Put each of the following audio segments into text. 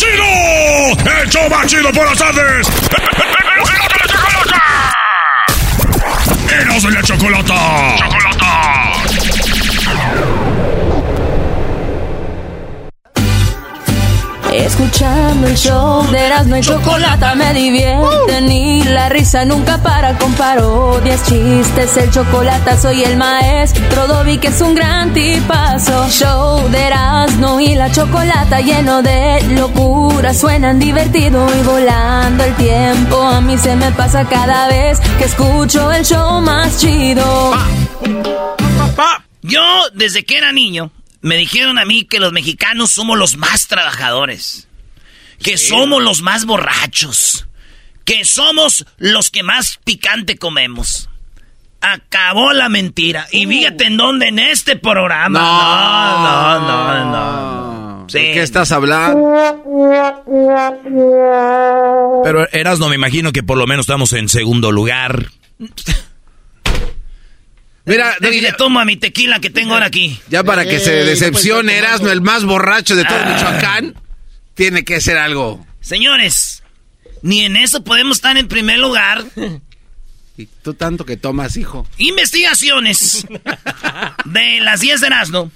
¡Chido! ¡El show chido por las tardes! ¡Eros de la chocolata! ¡Chocolata! Escuchando el show de Erasmo y Chocolata me divierte Ni la risa nunca para con parodias, chistes. El chocolate soy el maestro Dobby que es un gran tipazo. Show de Erasmo y la Chocolata Lleno de locura Suenan divertido y volando el tiempo. A mí se me pasa cada vez que escucho el show más chido. Yo, desde que era niño, me dijeron a mí que los mexicanos somos los más trabajadores. Que somos los más borrachos. Que somos los que más picante comemos. Acabó la mentira. Y fíjate en dónde, en este programa. No, no, no, no. Sí. ¿De qué estás hablando? Pero eras no me imagino que por lo menos estamos en segundo lugar. Mira, Y le tomo a mi tequila que tengo ahora aquí. ya para que se decepcione Erasmo, el más borracho de todo Michoacán, tiene que ser algo. Señores, ni en eso podemos estar en primer lugar. Y tú tanto que tomas, hijo. Investigaciones de las 10 de Erasmo.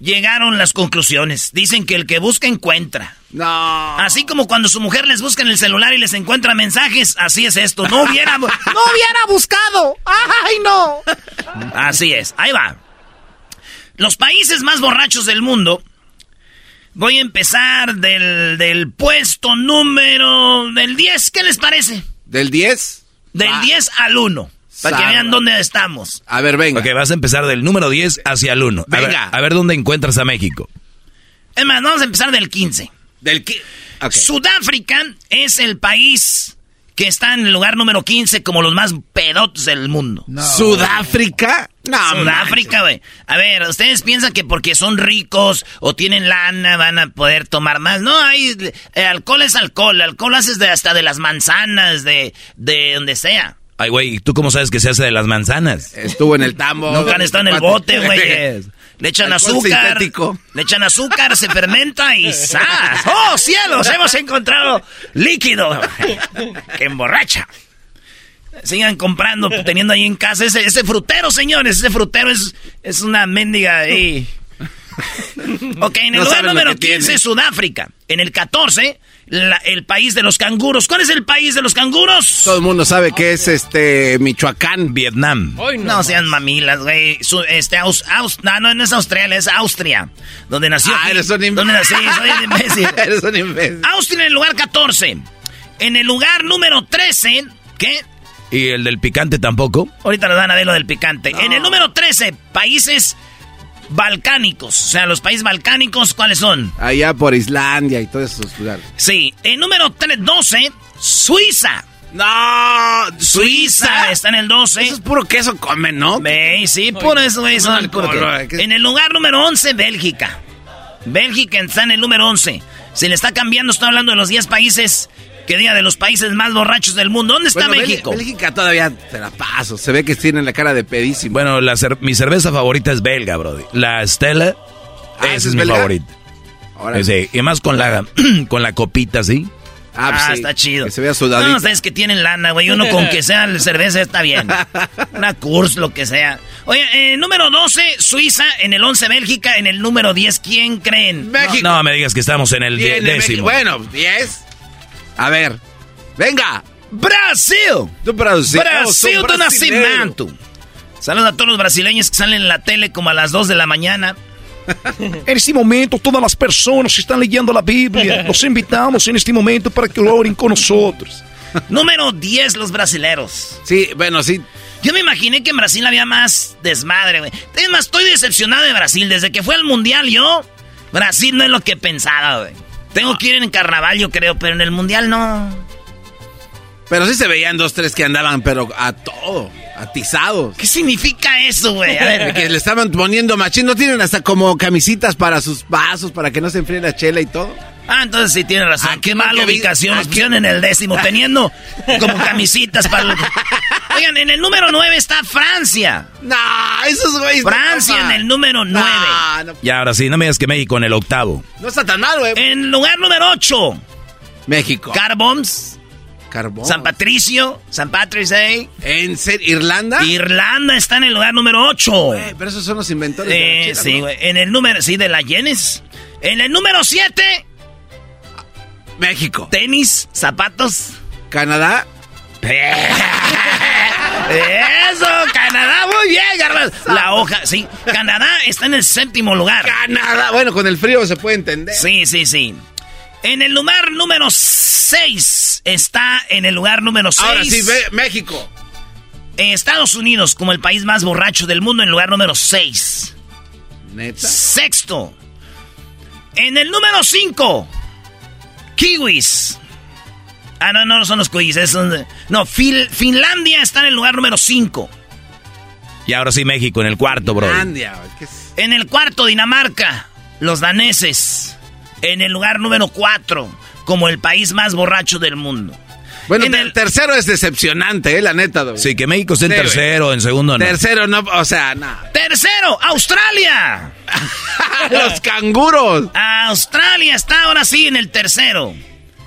Llegaron las conclusiones. Dicen que el que busca encuentra. No. Así como cuando su mujer les busca en el celular y les encuentra mensajes, así es esto. No hubiera, no hubiera buscado. ¡Ay, no! Así es. Ahí va. Los países más borrachos del mundo. Voy a empezar del, del puesto número del 10. ¿Qué les parece? ¿Del 10? Del Va. 10 al 1. Para que vean dónde estamos. A ver, venga. Ok, vas a empezar del número 10 hacia el 1. A ver, Venga. a ver dónde encuentras a México. Es más, vamos a empezar del 15. Del qui- Ok. Sudáfrica es el país que está en el lugar número 15 como los más pedotos del mundo. ¿Sudáfrica? No, Sudáfrica, güey. A ver, ustedes piensan que porque son ricos o tienen lana van a poder tomar más. No, hay eh, alcohol es alcohol. Alcohol haces de hasta de las manzanas, de, de donde sea. Ay, güey, ¿y ¿tú cómo sabes que se hace de las manzanas? Estuvo en el tambo. Nunca han estado en el bote, güey. Le echan Alcohol azúcar. sintético. Le echan azúcar, se fermenta y ¡zas! ¡Oh, cielos! Hemos encontrado líquido que emborracha. Sigan comprando, teniendo ahí en casa ese, ese frutero, señores. Ese frutero es, es una mendiga ahí. Ok, en el No lugar número que 15, tiene. Sudáfrica. En el 14, la- el país de los canguros. ¿Cuál es el país de los canguros? Todo el mundo sabe que es este Michoacán. Vietnam. No, sean mamilas, güey. Este, Aus- Aus- no, no, no es Australia, es Austria. Donde nació. Ah, eres un imbécil. Donde nací, soy un imbécil. Eres un imbécil. Austria en el lugar 14. En el lugar número 13, ¿qué? ¿Y el del picante tampoco? Ahorita nos van a ver lo del picante. En el número 13, países balcánicos. O sea, los países balcánicos, ¿cuáles son? Allá por Islandia y todos esos lugares. Sí. En número 3, 12, Suiza. No, Suiza está en el 12. Eso es puro queso comen, ¿no? Ve, sí, puro eso, güey. En el lugar número 11, Bélgica. Bélgica está en el número 11. Se le está cambiando, estoy hablando de los 10 países. Que diga de los países más borrachos del mundo. ¿Dónde está Bueno, México? Bélgica todavía te la paso. Se ve que tienen la cara de pedísimo. Bueno, la cer- mi cerveza favorita es belga, brody. La Stella Ah, esa ¿esa es es mi belga? favorita. Ahora, Sí, y más con la, con la copita, ¿sí? Ah, pues Ah, sí, está chido. Que se vea sudadito. No, ustedes que tienen lana, güey. Uno con que sea cerveza está bien. Una Kurs, lo que sea. Oye, eh, número 12, Suiza. En el 11, Bélgica. En el número 10, ¿quién creen? México. No me digas que estamos en el die- Viene México. décimo. Bueno, 10. A ver. Venga. ¡Brasil! Tú Brasil. Brasil de nacimiento. Saludos a todos los brasileños que salen en la tele como a las 2 de la mañana. En este momento, todas las personas que están leyendo la Biblia, los invitamos en este momento para que oren con nosotros. Número 10, los brasileros. Sí, bueno, sí. Yo me imaginé que en Brasil había más desmadre, güey. Es más, estoy decepcionado de Brasil. Desde que fue al Mundial yo, Brasil no es lo que pensaba, güey. Tengo que ir en carnaval, yo creo, pero en el Mundial no. Pero sí se veían dos, tres que andaban, pero a todo, atizados. ¿Qué significa eso, güey? A ver, que le estaban poniendo machín. ¿No tienen hasta como camisitas para sus vasos, para que no se enfríe la chela y todo? Ah, entonces sí tiene razón. Aquí Qué mala ubicación. Nos aquí- pusieron en el décimo, teniendo como camisitas para... los- Oigan, en el número 9 está Francia. No, esos güeyes. no Francia en el número 9. No, no, Y ahora sí, no me digas que México en el octavo. no está tan mal, güey. En lugar número 8, México. Carboms, Carbón. San Patricio, San Patrick's Day. ¿En serio? ¿Irlanda? Irlanda está en el lugar número 8. Eh, pero esos son los inventores de la Eh, sí, güey. En el número, sí, de la Yenes. En el número 7, México. tenis, zapatos. Canadá. Eso, Canadá, muy bien, Garbanzo. La hoja, sí. Canadá está en el séptimo lugar. Canadá. Bueno, con el frío se puede entender. Sí, sí, sí. En el lugar número 6 está en el lugar número 6. Ahora sí, ve, México. Estados Unidos como el país más borracho del mundo en el lugar número 6. Neta. Sexto. En el número 5. Kiwis. Ah, no, no son los kiwis. es un- no, Fil- Finlandia está en el lugar número 5. Y ahora sí, México en el cuarto, bro. Finlandia. En el cuarto, Dinamarca. Los daneses. En el lugar número 4. Como el país más borracho del mundo. Bueno, En el- tercero es decepcionante, eh, la neta, güey. Sí, que México esté en Sí, güey. tercero, en segundo no. Tercero no, o sea, no. Tercero, Australia. Los canguros. Australia está ahora sí en el tercero.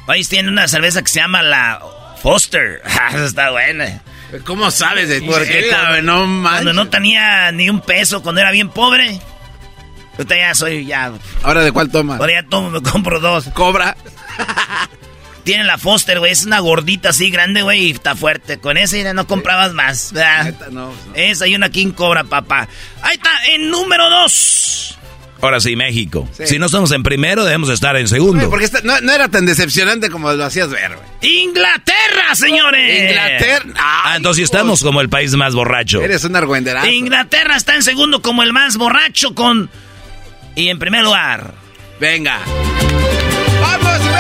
País tiene una cerveza que se llama la Foster. Ah, está buena. ¿Cómo sabes de Porque? No manches. Cuando no tenía ni un peso, cuando era bien pobre. Ahorita ya soy, ya. ¿Ahora de cuál toma? Ahora ya tomo, me compro dos. Cobra. Tiene la Foster, güey. Es una gordita así grande, güey, y está fuerte. Con esa ya no comprabas más. Neta, no, no. Esa y una King Cobra, papá. Ahí está, en número dos. Ahora sí, México. Sí. Si no estamos en primero, debemos estar en segundo. porque esta- no, no era tan decepcionante como lo hacías ver, güey. Inglaterra, señores. Inglaterra. Ah, entonces estamos como el país más borracho. Eres un argüenderazo. Inglaterra está en segundo como el más borracho con... Y en primer lugar... Venga. ¡Vamos,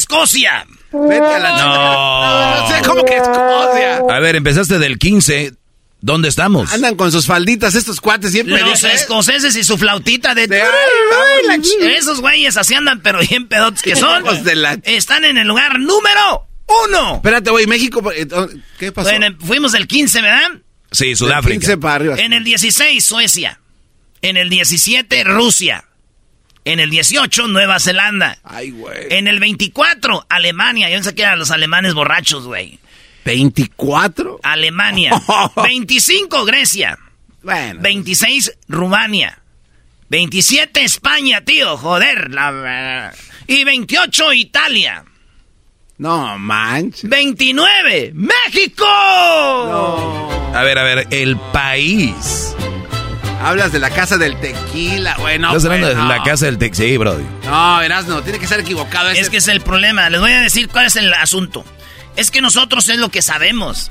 Escocia. Vete a la No. No, no sé cómo que Escocia. A ver, empezaste del 15. ¿Dónde estamos? Andan con sus falditas estos cuates siempre. Los ¿eh? escoceses y su flautita de... De- ay, ay, la ch- Esos güeyes así andan, pero bien pedotes que son. Hijos de la- Están en el lugar número uno. Espérate, güey, México. eh, ¿Qué pasó? Bueno, fuimos del 15, ¿verdad? Sí, Del Sudáfrica. 15 para arriba. En el 16, Suecia. En el 17, Rusia. En el 18, Nueva Zelanda. Ay, güey. En el 24, Alemania. Yo pensé que eran los alemanes borrachos, güey. ¿24? Alemania. 25, Grecia. Bueno. 26, Rumania. 27, España, tío. Joder. La... Y 28, Italia. No, manches. 29, México. A ver, a ver, el país. Hablas de la casa del tequila, güey. No, Estás hablando pues, de no. la casa del Tex. Sí, brody. No, Erasno, tiene que estar equivocado. ese- Es que es el problema. Les voy a decir cuál es el asunto. Es que nosotros es lo que sabemos.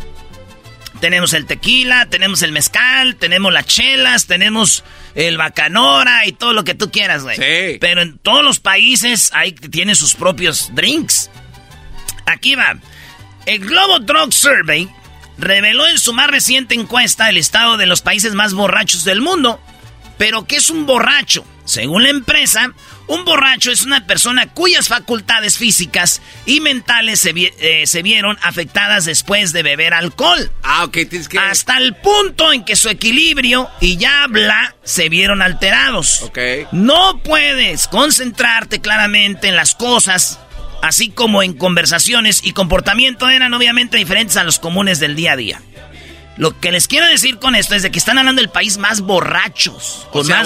Tenemos el tequila, tenemos el mezcal, tenemos las chelas, tenemos el bacanora y todo lo que tú quieras, güey. Sí. Pero en todos los países hay, tienen sus propios drinks. Aquí va. El Global Drug Survey reveló en su más reciente encuesta el estado de los países más borrachos del mundo. Pero, ¿qué es un borracho? Según la empresa, un borracho es una persona cuyas facultades físicas y mentales se, eh, se, vieron afectadas después de beber alcohol. Ah, ok, tienes que... Hasta el punto en que su equilibrio y ya habla se vieron alterados. Ok. No puedes concentrarte claramente en las cosas, así como en conversaciones y comportamiento eran obviamente diferentes a los comunes del día a día. Lo que les quiero decir con esto es de que están hablando del país más borrachos. o sea,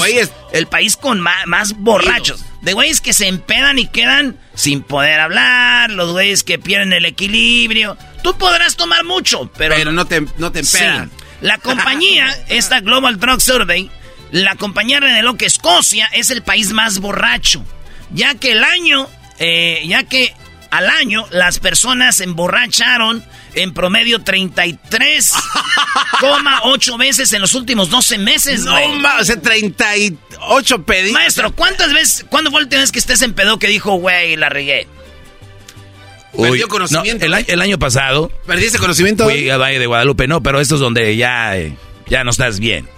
El país con más, borrachos. De güeyes que se empedan y quedan sin poder hablar, los güeyes que pierden el equilibrio. Tú podrás tomar mucho, pero... Pero no te, no te empedan. La compañía, esta Global Drug Survey, la compañía reveló que Escocia es el país más borracho, ya que el año, eh, ya que al año las personas se emborracharon en promedio 33,8 veces en los últimos 12 meses, No, o sea, 38 pedidos. Maestro, ¿cuántas veces, cuándo fue la última vez que estés en pedo que dijo, güey, la regué? Perdió conocimiento. el, año pasado. ¿Perdiste conocimiento? Fui a Valle de Guadalupe, no, pero esto es donde ya, eh, ya no estás bien.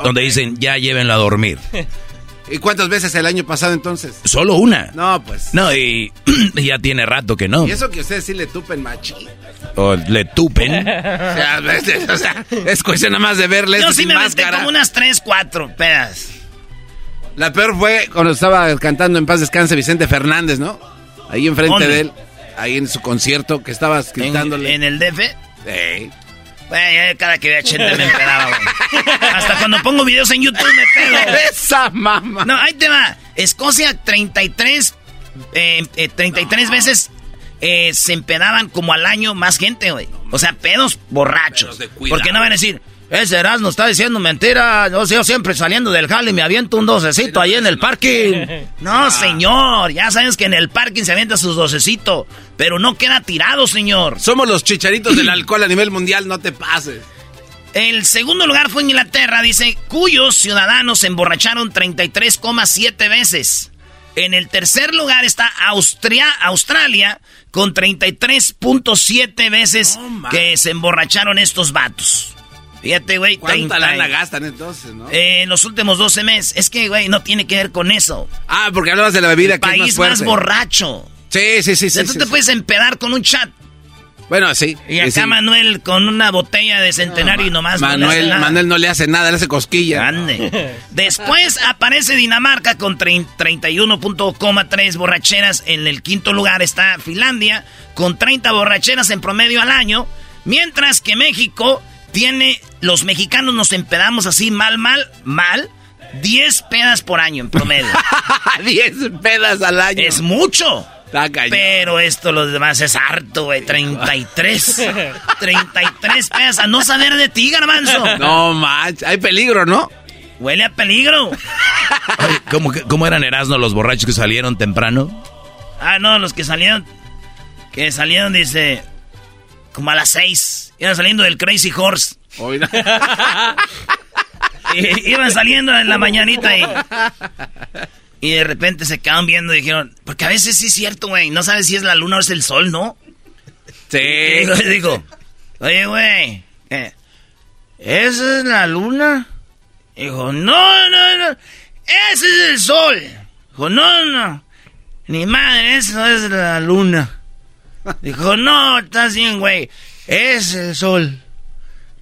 Donde dicen, ya llévenlo a dormir. ¿Y cuántas veces el año pasado entonces? Solo una. No, pues. No, y ya tiene rato que no. Y eso que ustedes sí le tupen machi. O le tupen. o, sea, o, sea, es cuestión nada más de verles. Yo sí me metí como unas tres, cuatro pedas. La peor fue cuando estaba cantando en paz descanse Vicente Fernández, ¿no? Ahí enfrente de él, ahí en su concierto que estabas gritándole. ¿En, el DF? Sí. Bueno, cada que veía Chente me empedaba, güey. Hasta cuando pongo videos en YouTube me pedo. Esa mamá. No, ahí te va. Escocia 33, eh, 33 eh, veces eh, se empedaban como al año más gente, güey. O sea, pedos borrachos. Porque no van a decir, ese Erasmo está diciendo mentira. Yo, yo siempre saliendo del jale me aviento un docecito ahí en el parking. No, ah. señor. Ya sabes que en el parking se avienta sus docecitos. Pero no queda tirado, señor. Somos los chicharitos del alcohol a nivel mundial, no te pases. El segundo lugar fue Inglaterra, dice, cuyos ciudadanos se emborracharon 33,7 veces. En el tercer lugar está Austria, Australia, con 33.7 veces que se emborracharon estos vatos. Fíjate, güey. ¿Cuánta lana gastan entonces, no? Eh, en los últimos 12 meses. Es que, güey, no tiene que ver con eso. Ah, porque hablabas de la bebida El país más, borracho. Sí, sí, sí. sí Entonces te puedes empedar con un chat. Bueno, sí. Y acá Manuel con una botella de centenario y nomás Manuel, no Manuel no le hace nada, le hace cosquilla. Ande. Después aparece Dinamarca con 31.3 borracheras. En el quinto lugar está Finlandia con 30 borracheras en promedio al año. Mientras que México tiene, los mexicanos nos empedamos así mal, mal, mal. 10 pedas por año en promedio. 10 pedas al año. Es mucho. Pero esto, los demás, es harto, güey. 33. 33 pedas. A no saber de ti, garbanzo. No, macho. Hay peligro, ¿no? Huele a peligro. ¿cómo, ¿Cómo eran Erasmo los borrachos que salieron temprano? Ah, no, los que salieron. Que salieron, dice. Como a las 6. Iban saliendo del Crazy Horse. iban saliendo en la mañanita y... Y de repente se quedaron viendo y dijeron... Porque a veces sí es cierto, güey. No sabes si es la luna o es el sol, ¿no? Sí. Y digo, oye, güey. ¿Esa es la luna? Dijo, no, no, no. Ese es el sol. Dijo, no, no. Ni madre, eso es la luna. Dijo, no, estás bien, güey. Es el sol.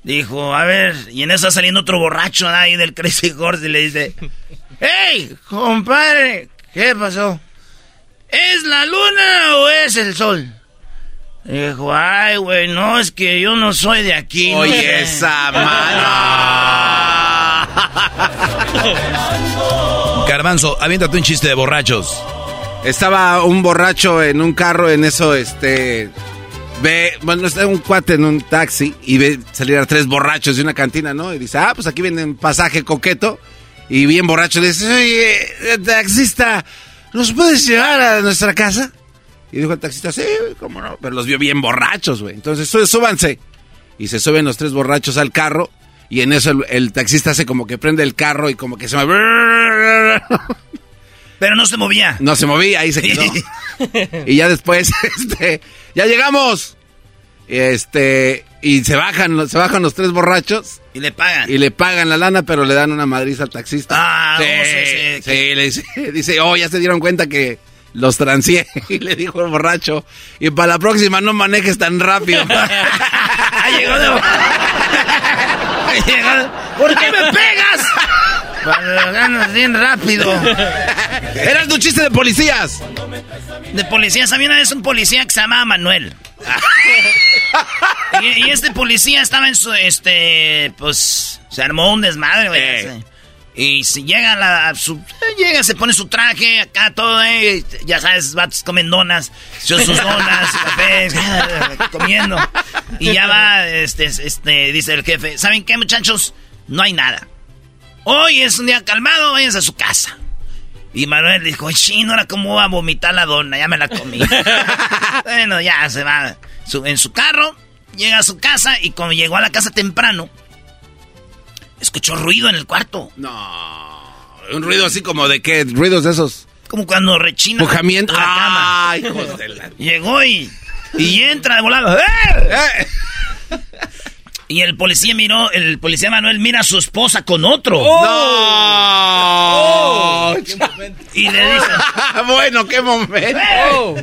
Dijo, a ver, y en eso está saliendo otro borracho ahí del Crazy Horse y le dice, ¡Hey, compadre! ¿Qué pasó? ¿Es la luna o es el sol? Dijo, ay, güey, no, es que yo no soy de aquí. Oye, esa mano. Garbanzo, aviéntate un chiste de borrachos. Estaba un borracho en un carro, en eso, este, ve, bueno, está un cuate en un taxi y ve salir a tres borrachos de una cantina, ¿no? Y dice, ah, pues aquí viene pasaje coqueto. Y bien borracho le dice, oye, taxista, ¿nos puedes llevar a nuestra casa? Y dijo el taxista, sí, cómo no. Pero los vio bien borrachos, güey. Entonces, súbanse. Y se suben los tres borrachos al carro. Y en eso el, taxista hace como que prende el carro y como que se mueve. Pero no se movía. No se movía, ahí se quedó. y ya después, este, ya llegamos. Este, Y se bajan, se bajan los tres borrachos. Y le pagan. Y le pagan la lana, pero le dan una madriza al taxista. Ah, sí, oh, sí, sí, sí, le dice, dice, oh, ya se dieron cuenta que los transié. Y le dijo el borracho, y para la próxima no manejes tan rápido. Llegó de... Llegó... ¿Por qué me pegas? Cuando ganas bien rápido. Eras tu chiste de policías. De policías. Había una vez un policía que se llamaba Manuel. y, y, este policía estaba en su, este, pues, se armó un desmadre, güey. Eh. Y si llega a la, su, llega, se pone su traje, acá todo, eh, ya sabes, vatos comen donas, sus donas, cafés, comiendo. Y ya va, este, este, dice el jefe, ¿saben qué, muchachos? No hay nada. Hoy es un día calmado, váyanse a su casa. Y Manuel dijo, chino, ahora cómo va a vomitar la dona, ya me la comí. bueno, ya se va en su carro, llega a su casa y cuando llegó a la casa temprano, escuchó ruido en el cuarto. No, un ruido así como de qué, ruidos de esos. Como cuando rechina Pujamiento. la cama. Ay, hijos de la... Llegó y, y entra de volado. ¡Eh! Y el policía miró, el policía Manuel mira a su esposa con otro. ¡Oh! ¡No! Oh. Y le dice... bueno, qué momento. Oh.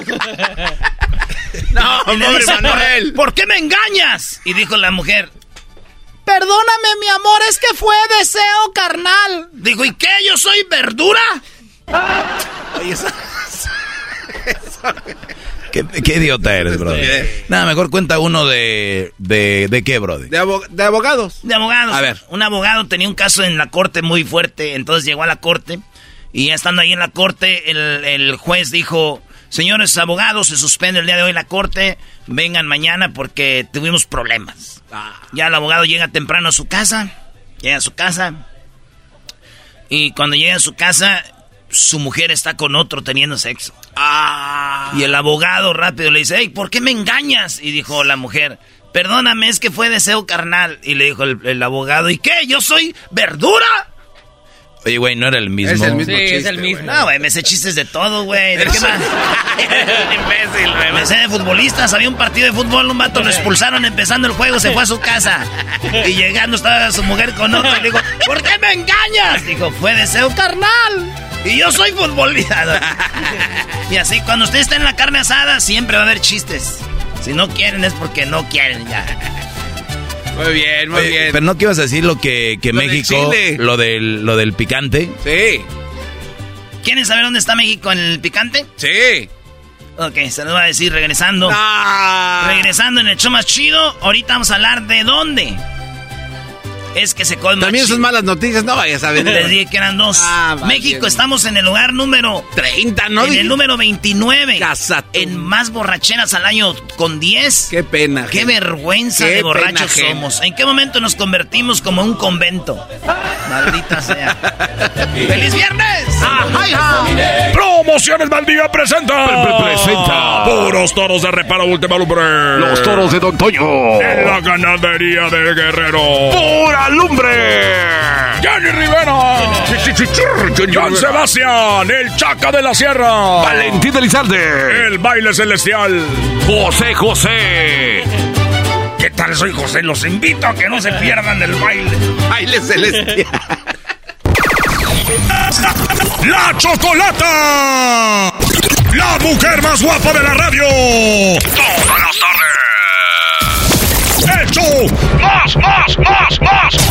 no, pobre dice, Manuel. ¿Por qué me engañas? Y dijo la mujer... Perdóname, mi amor, es que fue deseo carnal. Dijo, ¿y qué? ¿Yo soy verdura? Oye, eso... ¿Qué, ¿Qué, idiota eres, bro? Nada, mejor cuenta uno de... ¿De, de qué, bro? De, de, abogados. De abogados. A ver. Un abogado tenía un caso en la corte muy fuerte, entonces llegó a la corte y ya estando ahí en la corte, el, el juez dijo, señores abogados, se suspende el día de hoy la corte, vengan mañana porque tuvimos problemas. Ah. Ya el abogado llega temprano a su casa, llega a su casa y cuando llega a su casa su mujer está con otro teniendo sexo. Ah. Y el abogado rápido le dice, hey, ¿por qué me engañas? Y dijo la mujer, perdóname, es que fue deseo carnal. Y le dijo el, el abogado, ¿y qué? ¿Yo soy verdura? Oye, güey, no era el mismo. Es el mismo sí, chiste, es el mismo. No, güey, me sé chistes de todo, güey. ¿De qué más? imbécil, güey. Me sé de futbolistas. Había un partido de fútbol, un vato lo expulsaron empezando el juego, se fue a su casa. Y llegando estaba su mujer con otro y le dijo, ¿por qué me engañas? Dijo, fue deseo carnal. Y yo soy futbolista. y así, cuando usted está en la carne asada, siempre va a haber chistes. Si no quieren es porque no quieren ya. Muy bien, muy Oye, bien. Pero no que ibas a decir lo que, que Lo del México, chile. lo del, lo del picante. Sí, ¿Quieren saber dónde está México en el picante? sí. Ok, se lo voy a decir regresando. Ah. Regresando en el show más chido, ahorita vamos a hablar de dónde. Es que se colma. También son malas noticias, no vayas a Les vender. dije que eran dos. Ah. México estamos en el lugar número 30, ¿no? en el número 29. Casa. En más borracheras al año con 10. Qué pena. Qué gente. vergüenza Qué de borrachos pena somos. ¿En qué momento nos convertimos como un convento? Maldita sea. ¡Feliz viernes! Promociones Valdivia presenta. presenta. Puros toros de reparo última lumbre. Los toros de Don Toño. En la ganadería del guerrero. ¡Pura lumbre! Jenny Rivera. John Sebastián. El Chaca de la Sierra. Valentín Elizalde. El baile celestial. José José. ¿Qué tal? Soy José. Los invito a que no se pierdan el baile. Baile celestial. ¡La Chocolata! ¡La mujer más guapa de la radio! ¡Todas las tardes! Más, más, más, más!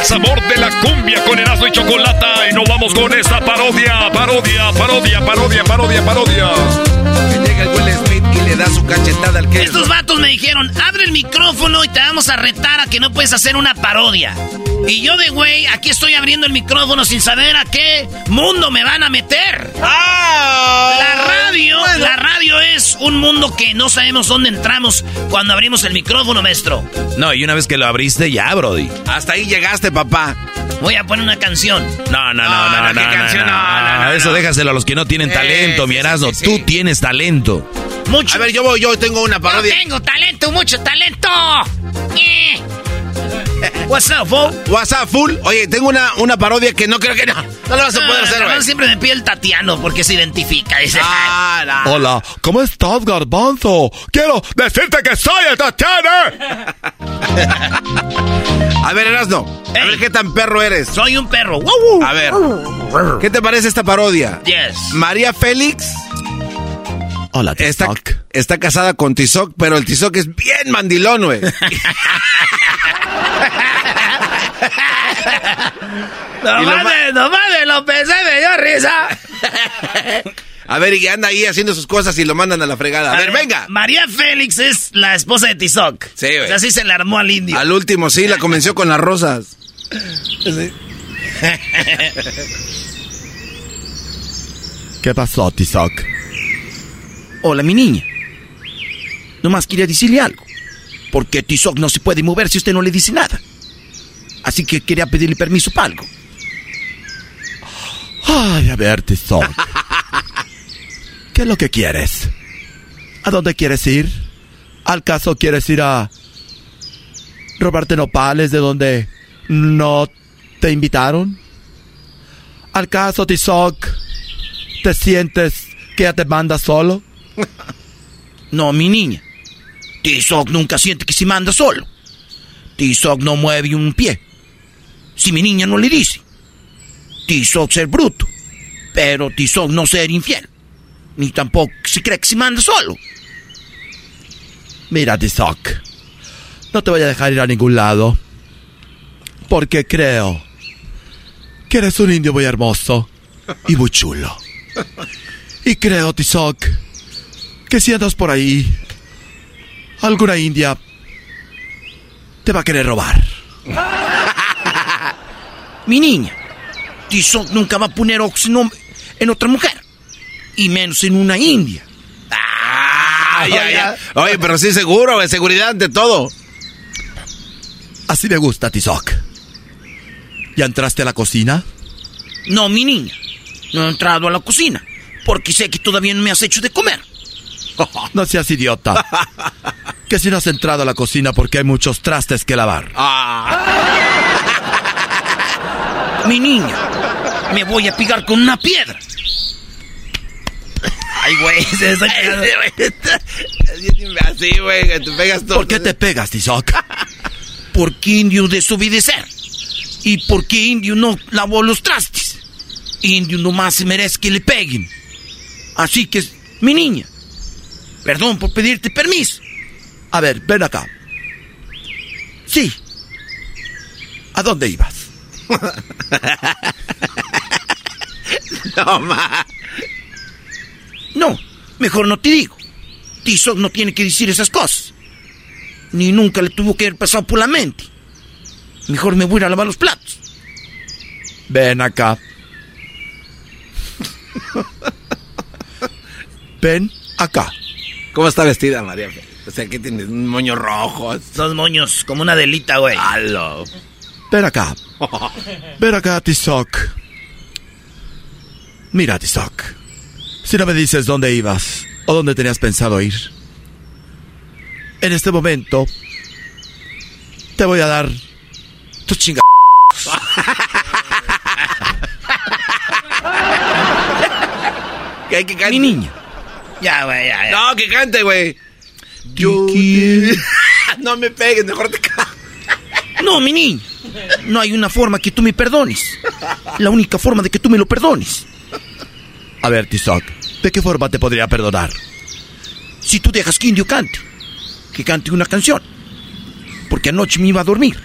El sabor de la cumbia con Erasmo y Chocolata. Y nos vamos con esta parodia, parodia, parodia, parodia, parodia, parodia. Que llega el le da su cachetada al que. Estos vatos me dijeron, abre el micrófono y te vamos a retar a que no puedes hacer una parodia. Y yo de güey, aquí estoy abriendo el micrófono sin saber a qué mundo me van a meter. ¡Ah! La radio, la radio es un mundo que no sabemos dónde entramos cuando abrimos el micrófono, maestro. No, y una vez que lo abriste, ya, Brody. Hasta ahí llegaste, papá. Voy a poner una canción. No, no, no, no, no, no, ¿qué no, canción? no, No, no, no, Eso no. déjaselo a los que no tienen Eh, talento, mi sí, Erasmo. sí, sí, Tú tienes talento. Mucho. A ver, yo voy, yo tengo una Yo parodia. tengo talento, mucho talento. Eh. What's up, Bo? WhatsApp full. Oye, tengo una, una parodia que no creo que no. No lo vas a poder Ah, hacer, güey. siempre me pide el Tatiano porque se identifica. Dice, Ah, no. Hola, ¿cómo estás, Garbanzo? Quiero decirte que soy el Tatiana. A ver, Erasno. A ver qué tan perro eres. Soy un perro. A ver. ¿Qué te parece esta parodia? Yes. María Félix Hola, está, Tizoc. está casada con Tizoc, pero el Tizoc es bien mandilón, güey. No mames, no mames, lo pensé y me dio risa. A ver, y anda ahí haciendo sus cosas y lo mandan a la fregada. A, ver, venga. María Félix es la esposa de Tizoc. Sí, güey. O sea, así se le armó al indio. Al último sí, la convenció con las rosas. ¿Qué pasó, Tizoc? Hola, mi niña. Nomás quería decirle algo. Porque Tizoc no se puede mover si usted no le dice nada. Así que quería pedirle permiso para algo. Ay, a ver, Tizoc. ¿Qué es lo que quieres? ¿A dónde quieres ir? ¿Al caso quieres ir a robarte nopales de donde no te invitaron? ¿Al caso, Tizoc, te sientes que ya te manda solo? No, mi niña. Tizoc nunca siente que se manda solo. Tizoc no mueve un pie. Si mi niña no le dice. Tizoc ser bruto. Pero Tizoc no ser infiel. Ni tampoco se cree que se manda solo. Mira, Tizoc, no te voy a dejar ir a ningún lado. Porque creo que eres un indio muy hermoso y muy chulo. Y creo, Tizoc, que si andas por ahí, alguna india te va a querer robar. Mi niña. Tizoc nunca va a poner ojos en, otra mujer. Y menos en una india. Oye, pero sí seguro, güey. Seguridad ante todo. Así me gusta, Tizoc. ¿Ya entraste a la cocina? No, mi niña. No he entrado a la cocina. Porque sé que todavía no me has hecho de comer. No seas idiota. Que si no has entrado a la cocina porque hay muchos trastes que lavar. Mi niña. Me voy a picar con una piedra. Ay, güey, se. Así, güey, que te pegas todo. ¿Por qué te pegas, Tizoc? Porque indio desobedecer. Y porque indio no lavó los trastes. Indio nomás se merece que le peguen. Así que, mi niña. Perdón por pedirte permiso. A ver, ven acá. Sí. ¿A dónde ibas? No, ma. No, mejor no te digo. Tizoc no tiene que decir esas cosas. Ni nunca le tuvo que haber pasado por la mente. Mejor me voy a lavar los platos. Ven acá. Ven acá. ¿Cómo está vestida, María? O sea, ¿qué tiene? Un moño rojo. Dos moños, como una delita, güey. ¡Halo! Ven acá. Ven acá, Tizoc. Mira, Tizoc. Si no me dices dónde ibas o dónde tenías pensado ir. En este momento te voy a dar tu chinga. que hay que cante. Mi niña. Ya, güey, ya, ya. No, que cante, güey. Yo no me pegues, mejor te ca- No, mi niña. No hay una forma que tú me perdones. La única forma de que tú me lo perdones. A ver, Tizoc, ¿de qué forma te podría perdonar? Si tú dejas que Indio cante. Que cante una canción. Porque anoche me iba a dormir.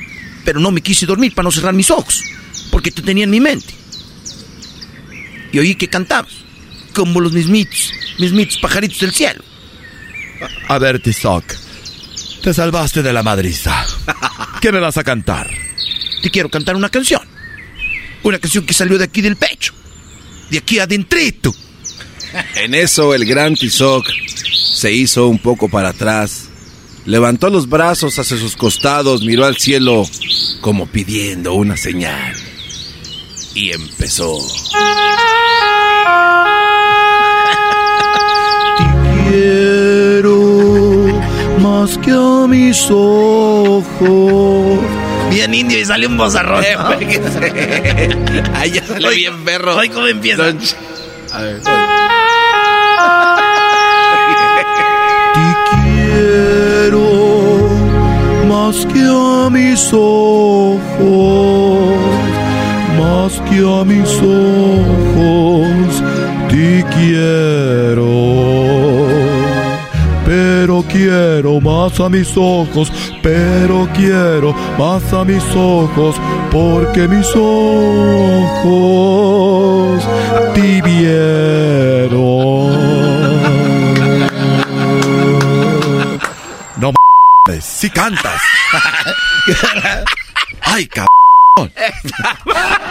Pero no me quise dormir para no cerrar mis ojos. Porque te tenía en mi mente. Y oí que cantabas. Como los mismitos. Mismitos pajaritos del cielo. A ver, Tizoc, te salvaste de la madriza. ¿Qué me vas a cantar? Te quiero cantar una canción. Una canción que salió de aquí del pecho. De aquí adentrito. En eso el gran Tizoc se hizo un poco para atrás, levantó los brazos hacia sus costados, miró al cielo como pidiendo una señal y empezó. Quiero más que a mis ojos. Bien indio y salió un bozarrón. Eh, ¿no? Ahí ya salió Oye, bien perro. Oye, ¿cómo empieza? Don A ver. Te quiero más que a mis ojos, más que a mis ojos, te quiero. Pero quiero más a mis ojos, pero quiero más a mis ojos, porque mis ojos te vieron. No mames, si cantas. Ay, cabrón.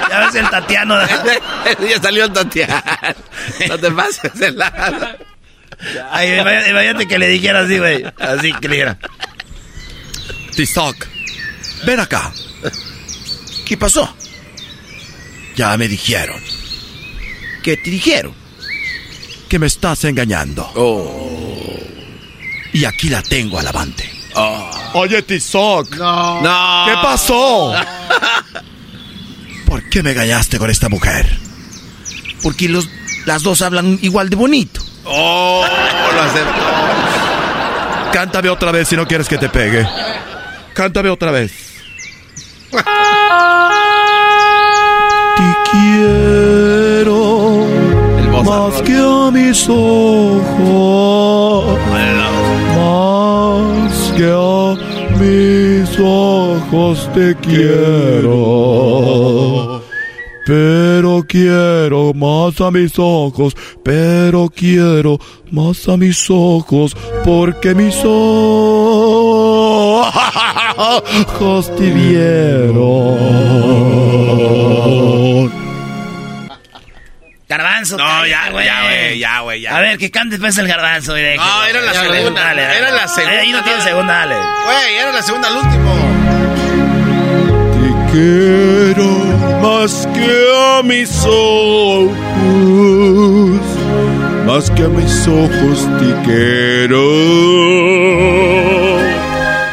Ya ves el Tatiano. ya salió el Tatiana. No te pases de lado. Ay, imagínate, que le dijera así, güey. Así que le dijera. Tizoc, ven acá. ¿Qué pasó? Ya me dijeron ¿Qué te dijeron? que me estás engañando. Oh. Y aquí la tengo al avante. Oye, Tizoc. No. ¿Qué pasó? ¿Por qué me engañaste con esta mujer? Porque los, las dos hablan igual de bonito. Oh, lo acepto. Cántame otra vez si no quieres que te pegue. Cántame otra vez. Te quiero más que a mis ojos. Más que a mis ojos te quiero. Pero quiero más a mis ojos, pero quiero más a mis ojos, porque mis ojos te vieron. Garbanzo. No, cállate, ya, ya, güey, ya, güey, ya. A ver, que cante después el garbanzo. güey, No, era la segunda, Dale, dale. era la segunda. Ahí no tiene segunda, dale. Güey, era la segunda al último. Te quiero más que a mis ojos, más que a mis ojos te quiero.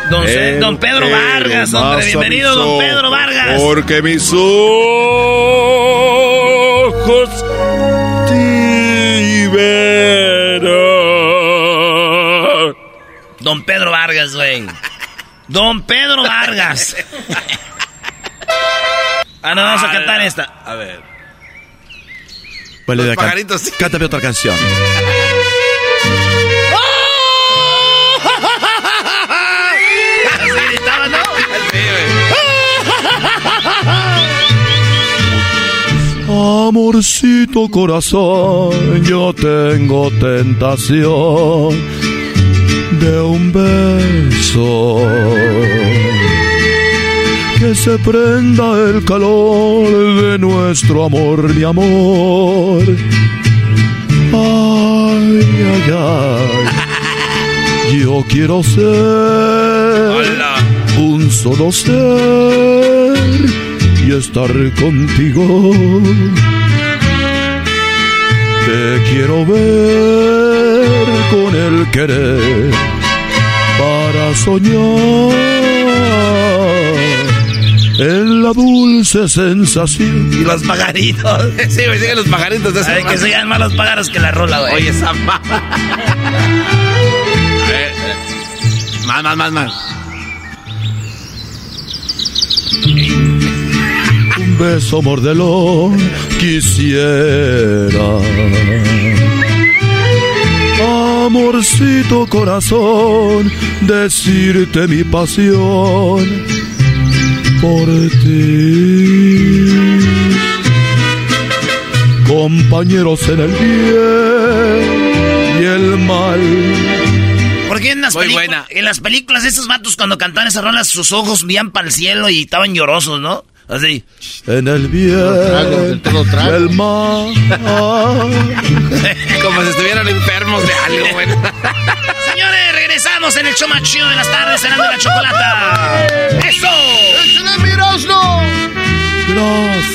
Don, don Pedro Vargas, hombre. Bienvenido, don Pedro Vargas. Porque mis ojos te verán. Don Pedro Vargas, güey. Don Pedro Vargas. Ah, no, vamos a cantar esta. A ver. Vale, Los de acá. pajaritos, sí. Cántame otra canción. Así gritaba, ¿no? Amorcito corazón, yo tengo tentación de un beso. Que se prenda el calor de nuestro amor, mi amor. ay, ay. Yo quiero ser un solo ser y estar contigo. Te quiero ver con el querer para soñar en la dulce sensación. Y los pagaritos. sí, me siguen los pagaritos de esa Ay, que sean más los pájaros que la rola, güey. Oye, esa ma- A ver, eh. Más, más, más, más. Un beso mordelón quisiera. Amorcito corazón, decirte mi pasión por ti. Compañeros en el bien y el mal. Porque en las, Muy películas- buena. en las películas esos vatos cuando cantaban esas rolas sus ojos veían para el cielo y estaban llorosos, ¿no? Así. En el bien y el mal. Como si estuvieran enfermos de algo, güey. Señores, regresamos en el show más chido de las tardes, cenando la chocolata.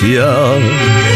¡Eso!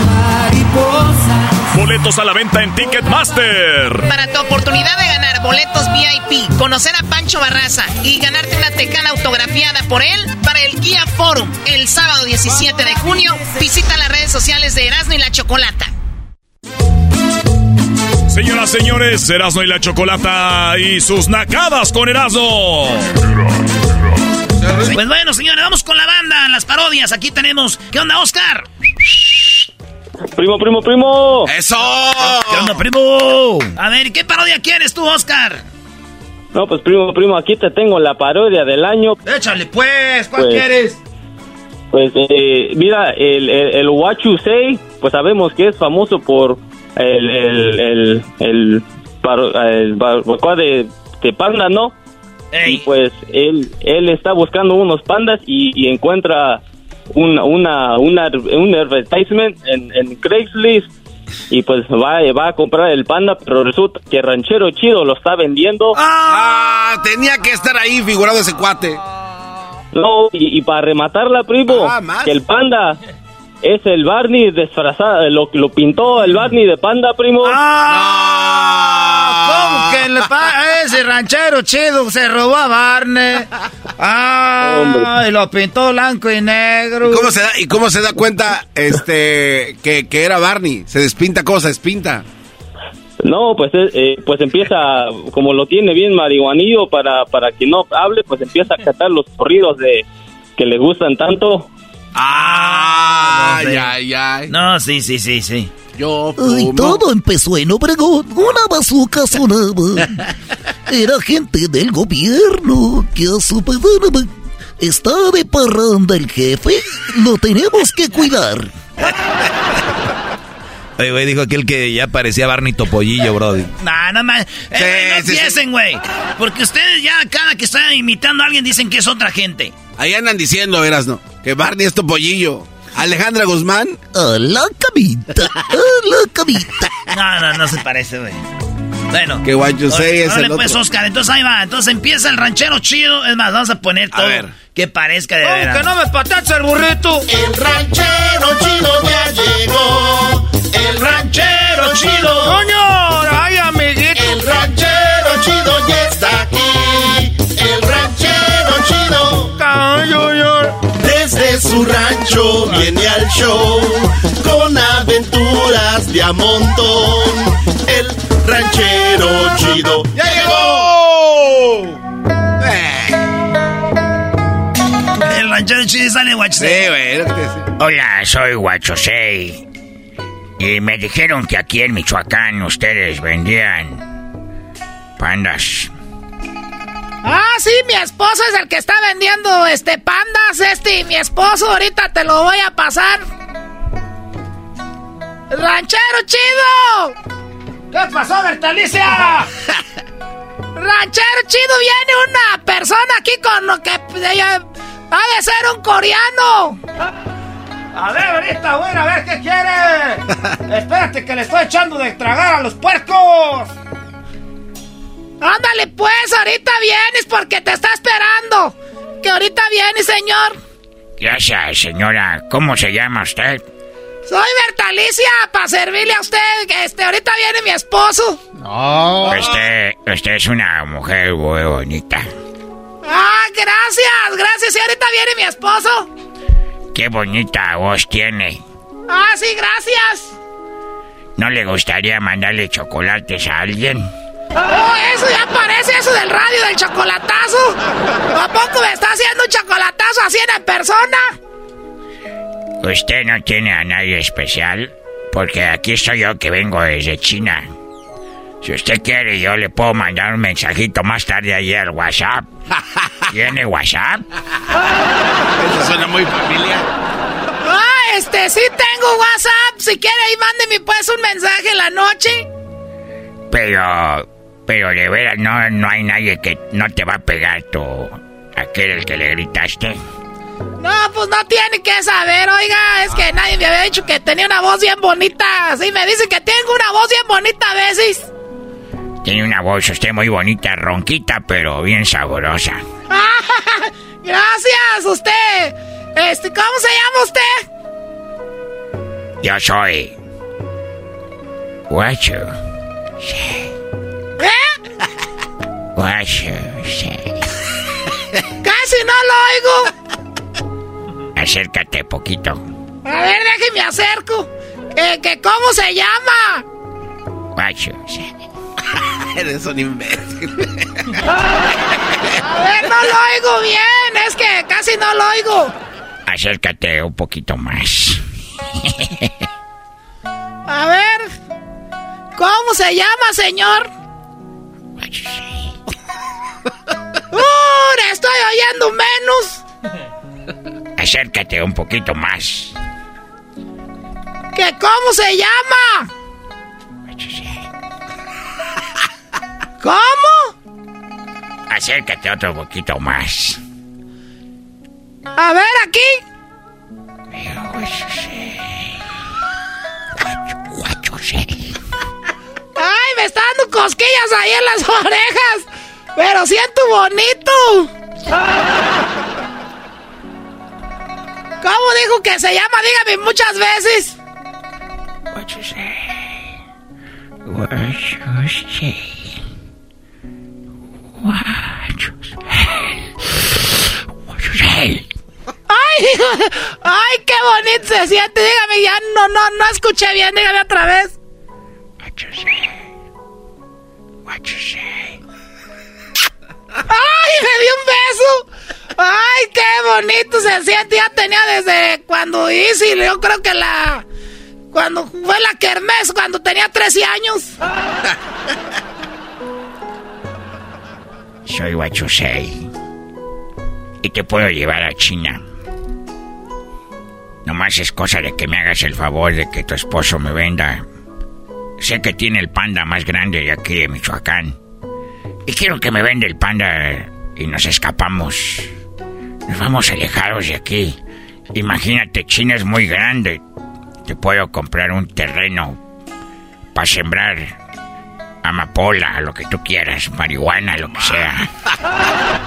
Boletos a la venta en Ticketmaster. Para tu oportunidad de ganar boletos VIP, conocer a Pancho Barraza y ganarte una tecana autografiada por él para el Guía Forum el sábado 17 de junio, visita las redes sociales de Erasmo y la Chocolata. Señoras, señores, Erasmo y la Chocolata y sus nacadas con Erasmo. Pues bueno, señores, vamos con la banda, las parodias. Aquí tenemos. ¿Qué onda, Oscar? Primo, primo, primo. ¡Eso! ¿Qué onda, primo? A ver, ¿qué parodia quieres tú, Oscar? No, pues primo, primo, aquí te tengo la parodia del año. Échale, pues, ¿cuál Pues- quieres? Pues eh, mira, el, el, el What You Say, pues sabemos que es famoso por el, el, el, el, paro- el de, de panda, ¿no? Y pues él, él está buscando unos pandas y, y encuentra una, una, una, un advertisement en, en Craigslist y pues va, va a comprar el panda, pero resulta que Ranchero Chido lo está vendiendo. ¡Ah! Tenía que estar ahí figurado ese cuate. No, y, y para rematarla, primo, que el panda es el Barney disfrazado, lo, lo pintó el Barney de panda, primo. ¿Cómo que el pa- ese ranchero chido se robó a Barney? Ah, y lo pintó blanco y negro. ¿Y cómo se da, y cómo se da cuenta este que, que era Barney? Se despinta cosa, despinta. No, pues eh, eh, pues empieza, como lo tiene bien marihuanillo para, para que no hable, pues empieza a cantar los corridos de que le gustan tanto. Ay, No sé. ay, ay. No, sí, sí, sí, sí. Yo Ay, todo empezó en Obregón. Una bazooka sonaba. Era gente del gobierno que a su pedana está de parranda el jefe. Lo tenemos que cuidar. Oye, güey, dijo aquel que ya parecía Barney Topollillo, brody. No, no más. Eh, no empiecen, güey. Porque ustedes ya cada que están imitando a alguien dicen que es otra gente. Ahí andan diciendo, verás, ¿no? Que Barney es Topollillo. Alejandra Guzmán. Hola, camita. Hola, camita. No, no, no se parece, güey. Bueno. Que what you say es el pues, otro. Oscar. Entonces ahí va. Entonces empieza el ranchero chido. Es más, vamos a poner todo. ver. Que parezca de veras. que no me pataches el burrito. El ranchero chido ya llegó. El ranchero chido. ¡Coño! ¡Ay, amiguito! El ranchero chido ya está aquí. El ranchero chido. Desde su rancho viene al show. Con aventuras de a montón. El ranchero chido ya llegó. El ranchero chido sale guacho. Sí, güey. Hola, soy Guachosei. Y me dijeron que aquí en Michoacán ustedes vendían pandas. Ah, sí, mi esposo es el que está vendiendo este pandas, este, y mi esposo ahorita te lo voy a pasar. ¡Ranchero chido! ¿Qué pasó, Bertalicia? ¡Ranchero chido! Viene una persona aquí con lo que ella ha de ser un coreano. A ver, ahorita, güey, a ver qué quiere. Espérate que le estoy echando de tragar a los puercos. Ándale, pues, ahorita vienes porque te está esperando. Que ahorita viene, señor. Gracias, señora. ¿Cómo se llama usted? Soy Bertalicia, para servirle a usted. Que este, ahorita viene mi esposo. No. Usted, usted es una mujer muy bonita. Ah, gracias, gracias. Y ahorita viene mi esposo. Qué bonita voz tiene. Ah, sí, gracias. ¿No le gustaría mandarle chocolates a alguien? Oh, eso ya parece eso del radio del chocolatazo. ¿A poco me está haciendo un chocolatazo así en persona? ¿Usted no tiene a nadie especial? Porque aquí estoy yo que vengo desde China. Si usted quiere, yo le puedo mandar un mensajito más tarde ahí al WhatsApp. ¿Tiene WhatsApp? Eso suena muy familiar. Ah, este, sí tengo WhatsApp. Si quiere, ahí mándeme pues un mensaje en la noche. Pero, pero de veras, no, no hay nadie que no te va a pegar tu... aquel el que le gritaste. No, pues no tiene que saber, oiga. Es que nadie me había dicho que tenía una voz bien bonita. Sí, me dicen que tengo una voz bien bonita a veces. Tiene una voz usted muy bonita, ronquita, pero bien sabrosa. Gracias, usted. Este, ¿cómo se llama usted? Yo soy... Guacho. ¿Eh? Guacho, sí. Casi no lo oigo. Acércate poquito. A ver, déjeme acerco. Eh, que ¿Cómo se llama? Guacho, sí. Eres un imbécil. A ver, no lo oigo bien. Es que casi no lo oigo. Acércate un poquito más. A ver. ¿Cómo se llama, señor? ¡Uh! estoy oyendo menos! Acércate un poquito más. ¿Que cómo se llama? ¿Cómo? Acércate otro poquito más. A ver, aquí. Ay, me está dando cosquillas ahí en las orejas. Pero siento bonito. ¿Cómo dijo que se llama? Dígame muchas veces. What you say? What you say? What you say? What you say? Ay, ay, qué bonito se siente. Dígame, ya no, no, no escuché bien. Dígame otra vez. What you say? What you say? ¡Ay, me dio un beso! ¡Ay, qué bonito se siente! Ya tenía desde cuando hice, yo creo que la... Cuando fue la kermés, cuando tenía 13 años. Soy say. Y te puedo llevar a China. Nomás es cosa de que me hagas el favor de que tu esposo me venda sé que tiene el panda más grande de aquí de Michoacán. Y quiero que me venda el panda y nos escapamos. Nos vamos alejados de aquí. Imagínate, China es muy grande. Te puedo comprar un terreno para sembrar amapola, lo que tú quieras, marihuana, lo que sea.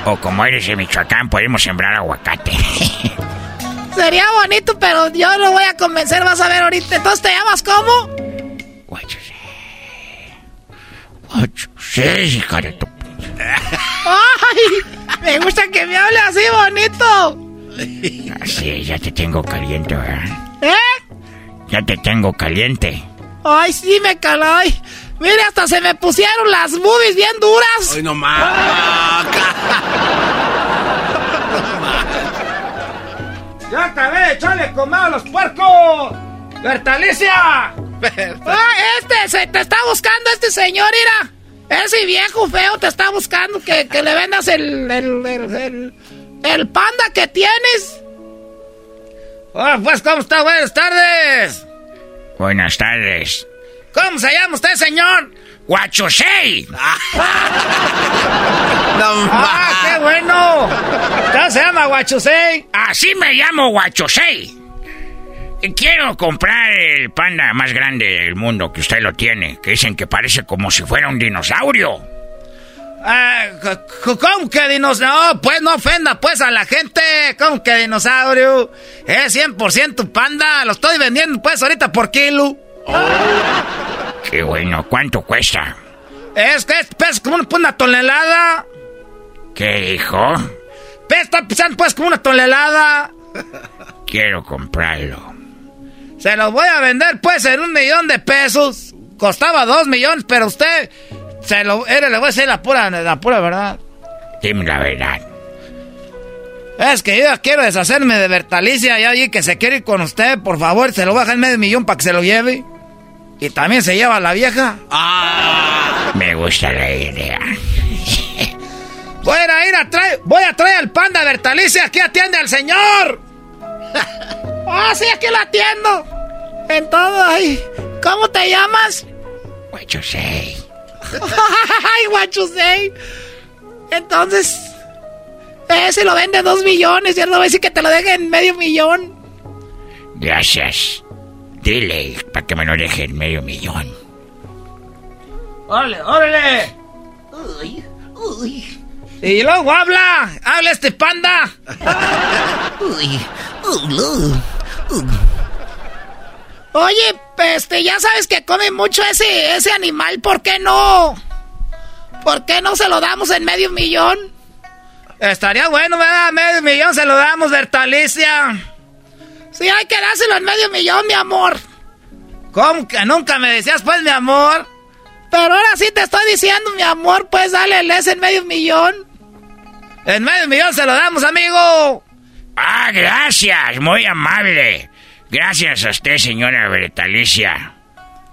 O como eres de Michoacán, podemos sembrar aguacate. Sería bonito, pero yo lo voy a convencer, vas a ver ahorita. Entonces, ¿te llamas cómo? Sí, hija de tu... ¡Ay! Me gusta que me hable así bonito. Así, ya te tengo caliente, ¿verdad? ¿Eh? Ya te tengo caliente. Ay, sí, me caló. Ay, Mire, hasta se me pusieron las boobies bien duras. Ay, no más. ¡Ya acabé! ¡Échale comado a los puercos! ¡Bertalicia! ¡Ah, este! Se te está buscando este señor, mira. Ese viejo feo te está buscando que, que le vendas el, el, el, el, el panda que tienes. Ah, pues, ¿cómo está? Buenas tardes. Buenas tardes. ¿Cómo se llama usted, señor? ¡Guachosei! ¡Ah, qué bueno! ¿Cómo se llama Guachosei? Así me llamo Guachosei. Quiero comprar el panda más grande del mundo que usted lo tiene, que dicen que parece como si fuera un dinosaurio. Ah, ¿Cómo que dinosaurio? Pues no ofenda pues a la gente. ¿Cómo que dinosaurio? Es 100% panda. Lo estoy vendiendo pues ahorita por kilo. Qué bueno, ¿cuánto cuesta? Es que es pesa como una, una tonelada. ¿Qué dijo? Pesa pesando pues como una tonelada. Quiero comprarlo. Se los voy a vender pues en un millón de pesos. Costaba dos millones, pero usted se lo, era, le voy a decir la pura, la pura verdad. Dime la verdad. Es que yo ya quiero deshacerme de Bertalicia y allí que se quiere ir con usted, por favor, se lo voy a dejar en medio millón para que se lo lleve. Y también se lleva a la vieja. Me gusta la idea. Voy a ir a, traer, voy a traer al panda Bertalicia, aquí atiende al señor. Ah, sí, aquí lo atiendo. En todo, ay. ¿Cómo te llamas? Guachosei. Ay, guachusei. Entonces, ese lo vende dos millones. Ya no voy a decir que te lo deje en medio millón. Gracias. Dile para que me lo deje en medio millón. ¡Órale, órale! Uy, uy, Y luego habla, habla este panda. uy. Oye, este, ya sabes que come mucho ese, ese animal, ¿por qué no? ¿Por qué no se lo damos en medio millón? Estaría bueno, ¿verdad? Medio millón se lo damos, Bertalicia. Sí, hay que dárselo en medio millón, mi amor. ¿Cómo que nunca me decías, pues, mi amor? Pero ahora sí te estoy diciendo, mi amor, pues dale el ese en medio millón. En medio millón se lo damos, amigo. Ah, gracias. Muy amable. Gracias a usted, señora Bertalicia.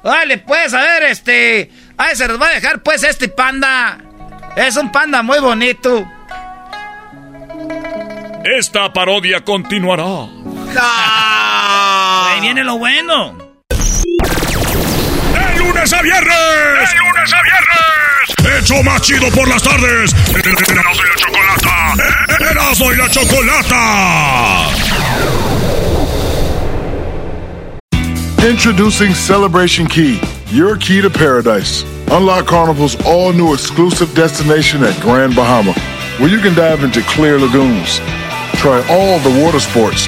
Dale, pues, a ver, este. Ay, se los va a dejar, pues, este panda. Es un panda muy bonito. Esta parodia continuará. Ahí viene lo bueno. ¡De lunes a viernes! ¡De lunes a viernes! ¡El show más chido por las tardes! ¡Erasmo y la Chocolata! ¡Erasmo y la Chocolata! Introducing Celebration Key, your key to paradise. Unlock Carnival's all new exclusive destination at Grand Bahama, where you can dive into clear lagoons, try all the water sports,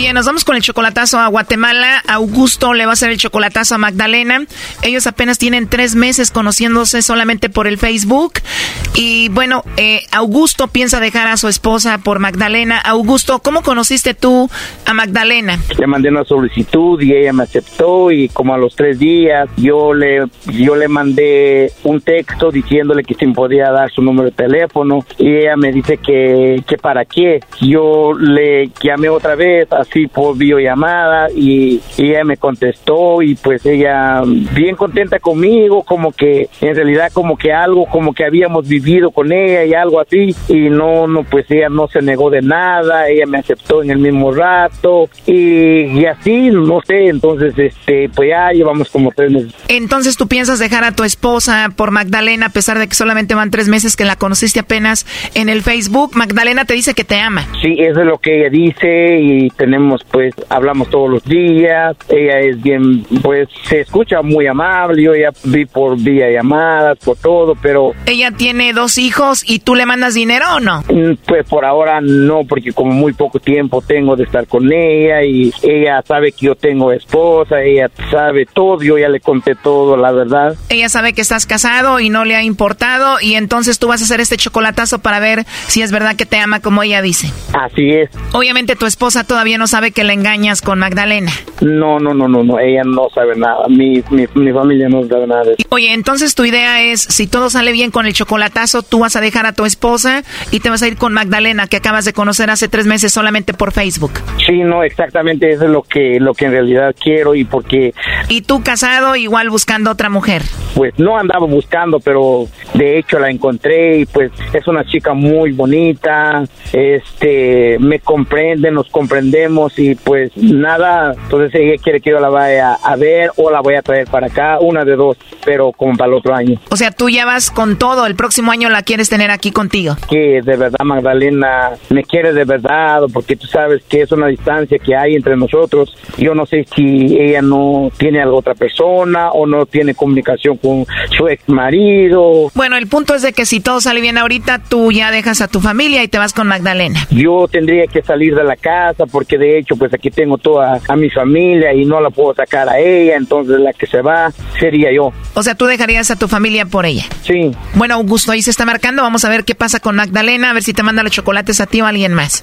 Bien, nos vamos con el chocolatazo a Guatemala. Augusto le va a hacer el chocolatazo a Magdalena. Ellos apenas tienen tres meses conociéndose solamente por el Facebook. Y bueno, eh, Augusto piensa dejar a su esposa por Magdalena. Augusto, ¿cómo conociste tú a Magdalena? Le mandé una solicitud y ella me aceptó y como a los tres días yo le, yo le mandé un texto diciéndole que si me podía dar su número de teléfono y ella me dice que, que para qué. Yo le llamé otra vez así por videollamada y, y ella me contestó y pues ella bien contenta conmigo, como que en realidad como que algo, como que habíamos vivido con ella y algo así y no, no, pues ella no se negó de nada, ella me aceptó en el mismo rato y, y así, no sé, entonces este, pues ya llevamos como tres meses. Entonces tú piensas dejar a tu esposa por Magdalena a pesar de que solamente van tres meses que la conociste apenas en el Facebook. Magdalena te dice que te ama. Sí, eso es lo que ella dice y tenemos pues, hablamos todos los días, ella es bien, pues se escucha muy amable, yo ya vi por vía llamadas, por todo, pero... Ella tiene dos hijos y tú le mandas dinero o no? Mm, Pues por ahora no, porque como muy poco tiempo tengo de estar con ella y ella sabe que yo tengo esposa, ella sabe todo, yo ya le conté todo, la verdad. Ella sabe que estás casado y no le ha importado y entonces tú vas a hacer este chocolatazo para ver si es verdad que te ama como ella dice. Así es. Obviamente tu esposa todavía no sabe que le engañas con Magdalena. No, no, no, no, no, ella no sabe nada, mi, mi, mi familia no sabe nada de eso. Oye, entonces tu idea es, si todo sale bien con el chocolatazo, tú vas a dejar a tu esposa y te vas a ir con Magdalena, que acabas de conocer hace tres meses solamente por Facebook. Sí, no, exactamente eso es lo que, lo que en realidad quiero y porque Y tú casado, igual buscando otra mujer. pues no andaba buscando, pero de hecho la encontré y pues es una chica muy bonita, este, me comprende, nos comprendemos y pues nada, entonces ella quiere que yo la vaya a ver o la voy a traer para acá, una de dos, pero como para el otro año. O sea, tú ya vas con todo, el próximo año la quieres tener aquí contigo. Que de verdad Magdalena me quiere de verdad, porque tú sabes que es una distancia que hay entre nosotros. Yo no sé si ella no tiene a otra persona o no tiene comunicación con su ex marido. Bueno, el punto es de que si todo sale bien ahorita, tú ya dejas a tu familia y te vas con Magdalena. Yo tendría que salir de la casa porque de hecho pues aquí tengo toda a mi familia y no la puedo sacar a ella, entonces la que se va sería yo. O sea, tú dejarías a tu familia por ella. Sí. Bueno, Augusto, ahí se está marcando. Vamos a ver qué pasa con Magdalena, a ver si te manda los chocolates a ti o a alguien más.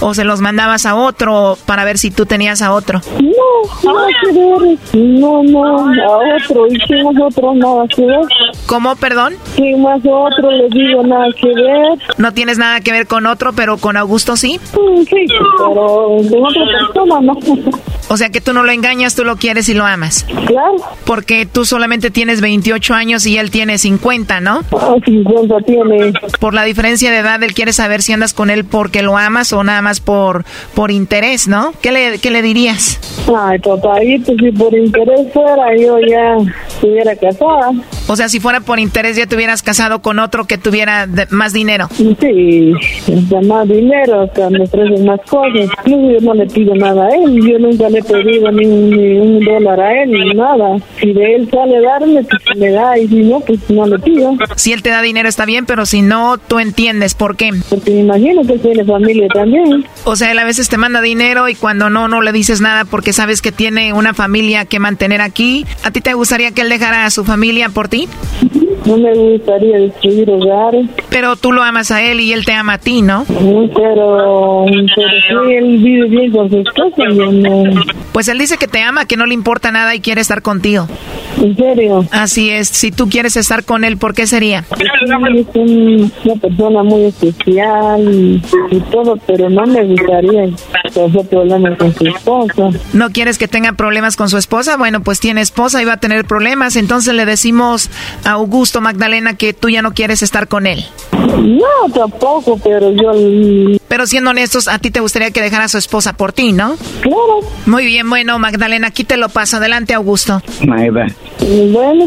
o se los mandabas a otro para ver si tú tenías a otro. No, nada que ver. No, no, a otro. ¿Y quién es otro? Nada que ver. ¿Cómo, perdón? ¿Quién más otro? Le digo, nada que ver. No tienes nada que ver con otro, pero con Augusto sí. Mm, Sí, pero de otra persona, no. O sea que tú no lo engañas, tú lo quieres y lo amas. Claro. Porque tú solamente tienes 28 años y él tiene 50, ¿no? Ah, 50 tiene. Por la diferencia de edad, él quiere saber si andas con él porque lo amas o nada más por, por interés, ¿no? ¿Qué le, qué le dirías? Ay, papayito, si por interés fuera, yo ya estuviera casada. O sea, si fuera por interés ya te hubieras casado con otro que tuviera de- más dinero. Sí, más dinero, hasta me ofrecen más cosas. Incluso yo no le pido nada a él, yo nunca le he pedido ni un, ni un dólar a él, ni nada. Si de él sale darme, pues me da, y si no, pues no le pido. Si él te da dinero está bien, pero si no, tú entiendes por qué. Porque me imagino que tiene familia también. O sea, él a veces te manda dinero y cuando no, no le dices nada porque sabes que tiene una familia que mantener aquí. ¿A ti te gustaría que él dejara a su familia por ti? No me gustaría destruir hogares. Pero tú lo amas a él y él te ama a ti, ¿no? Pero, pero sí, él vive bien con su esposa, yo no. Pues él dice que te ama, que no le importa nada y quiere estar contigo. ¿En serio? Así es. Si tú quieres estar con él, ¿por qué sería? Es un- una persona muy especial y, y todo, pero no me gustaría tener problemas con su esposa. ¿No quieres que tenga problemas con su esposa? Bueno, pues tiene esposa y va a tener problemas. Entonces le decimos a Augusto Magdalena que tú ya no quieres estar con él. No, tampoco, pero yo... Pero siendo honestos, a ti te gustaría que dejara a su esposa por ti, ¿no? Claro. Muy bien, bueno, Magdalena, aquí te lo paso. Adelante, Augusto. Magda, Bueno,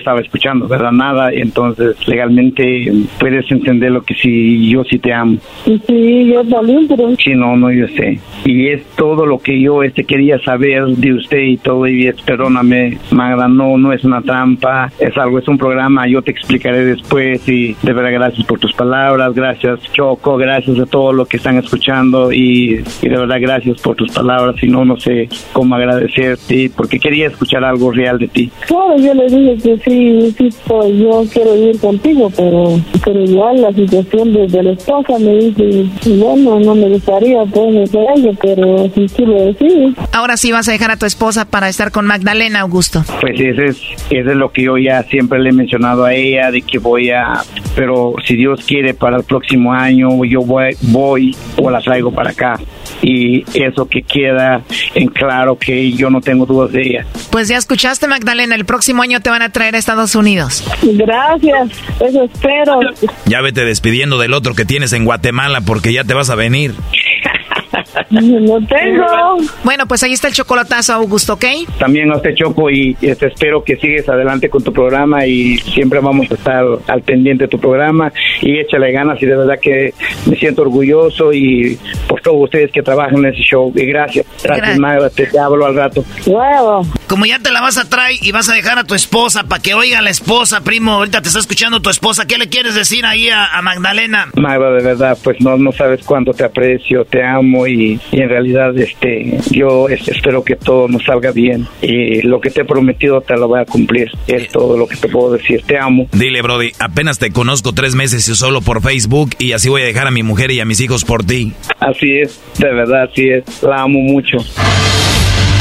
estaba escuchando, ¿verdad? Nada, entonces legalmente puedes entender lo que sí, yo sí te amo. Sí, yo también, pero... Sí, no, no, yo sé. Y es todo lo que yo este quería saber de usted y todo, y es, perdóname, Magda, no, no es una trampa, es algo, es un programa, yo te explicaré después y de verdad gracias por tus palabras, gracias Choco, gracias a todo lo que están escuchando y, y de verdad gracias por tus palabras, y no, no sé cómo agradecerte, porque quería escuchar algo real de ti. Claro, yo le dije que sí, sí, pues, yo quiero ir contigo, pero, pero igual la situación de, de la esposa me dice, bueno, no me gustaría pues a ella, pero si tú lo decides. Ahora sí vas a dejar a tu esposa para estar con Magdalena, Augusto. Pues ese es, ese es lo que yo ya siempre le he mencionado a ella, de que voy a, pero si Dios quiere para el próximo año, yo voy, voy o la traigo para acá. Y eso que queda en claro que yo no tengo dudas de ella. Pues ya escuchaste, Magdalena, el próximo año te van a traer a Estados Unidos. Gracias, eso espero. Ya vete despidiendo del otro que tienes en Guatemala porque ya te vas a venir. No tengo. Bueno, pues ahí está el chocolatazo, Augusto, ¿ok? También a usted Choco y este, espero que sigues adelante con tu programa y siempre vamos a estar al pendiente de tu programa y échale ganas y de verdad que me siento orgulloso y por todos ustedes que trabajan en ese show y gracias, gracias Gracias. Te, te hablo al rato. Como ya te la vas a traer y vas a dejar a tu esposa para que oiga a la esposa, primo, ahorita te está escuchando tu esposa, ¿qué le quieres decir ahí a, a Magdalena? Magda, de verdad, pues no, no sabes cuánto te aprecio, te amo y, y en realidad este, yo es- espero que todo nos salga bien y lo que te he prometido te lo voy a cumplir. Es todo lo que te puedo decir, te amo. Dile, Brody, apenas te conozco tres meses y solo por Facebook y así voy a dejar a mi mujer y a mis hijos por ti. Así es, de verdad, así es, la amo mucho.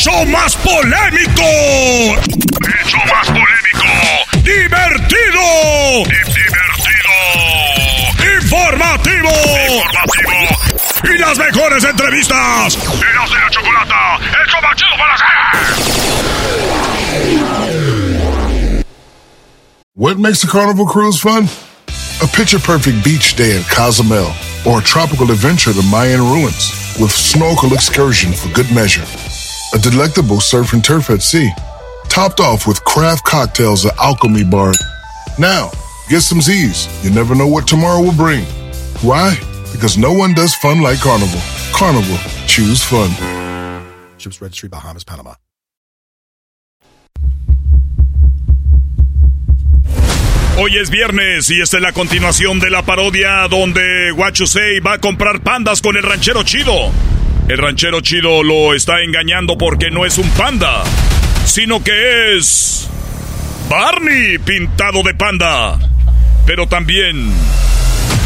show más polémico! ¡El show más polémico! ¡Divertido! ¡Divertido! ¡Informativo! ¡Informativo! ¡Y las mejores entrevistas! ¡Eros de la Chocolata! ¡El show más chido para hacer! What makes a carnival cruise fun? A picture perfect beach day in Cozumel or a tropical adventure to Mayan ruins with snorkel excursion for good measure. A delectable surf and turf at sea, topped off with craft cocktails at Alchemy Bar. Now, get some Z's. You never know what tomorrow will bring. Why? Because no one does fun like Carnival. Carnival, choose fun. Ships Registry, Bahamas, Panama. Hoy es viernes y esta es la continuación de la parodia donde Guachusei va a comprar pandas con el ranchero chido. El ranchero chido lo está engañando porque no es un panda, sino que es Barney pintado de panda. Pero también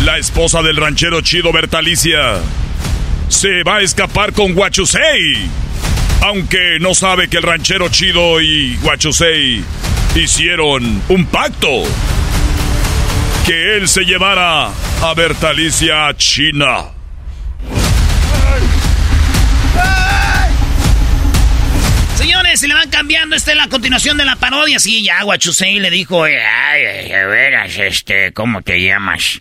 la esposa del ranchero chido Bertalicia se va a escapar con Guachusei. Aunque no sabe que el ranchero chido y Guachusei hicieron un pacto. que él se llevara a Bertalicia a China. Señores, se le van cambiando. Esta es la continuación de la parodia. Sí, ya Guachusei le dijo, ay, de veras, este, ¿cómo te llamas?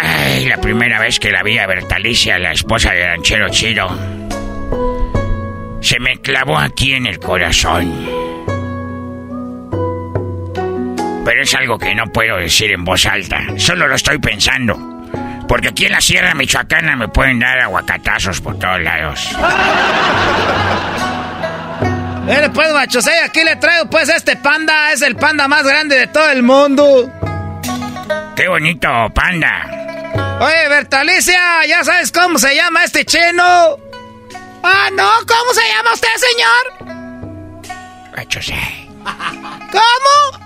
Ay, la primera vez que la vi a Bertalicia, la esposa de ranchero chido, se me clavó aquí en el corazón. Pero es algo que no puedo decir en voz alta, solo lo estoy pensando. Porque aquí en la Sierra Michoacana me pueden dar aguacatazos por todos lados. Mire pues, Guachusei, aquí le traigo pues este panda. Es el panda más grande de todo el mundo. ¡Qué bonito, panda! Oye, Bertalicia, ¿ya sabes cómo se llama este cheno? Ah, no, ¿cómo se llama usted, señor? Guachusei. ¿Cómo?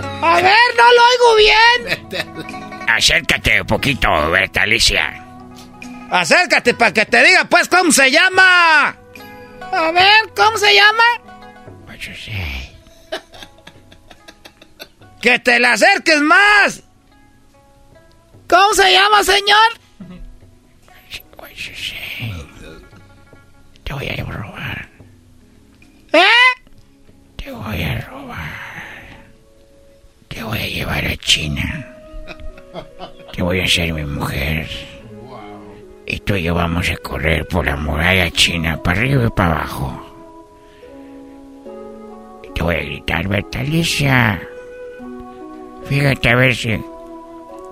A ver, no lo oigo bien. Acércate un poquito, Bertalicia. Acércate para que te diga pues cómo se llama. A ver, ¿cómo se llama? Guachusei. Que te le acerques más. ¿Cómo se llama, señor? Te voy a robar. ¿Eh? Te voy a robar. Te voy a llevar a China. Te voy a hacer mi mujer. Y tú y yo vamos a correr por la muralla china, para arriba y para abajo. Y te voy a gritar, Bertalicia. Fíjate a ver si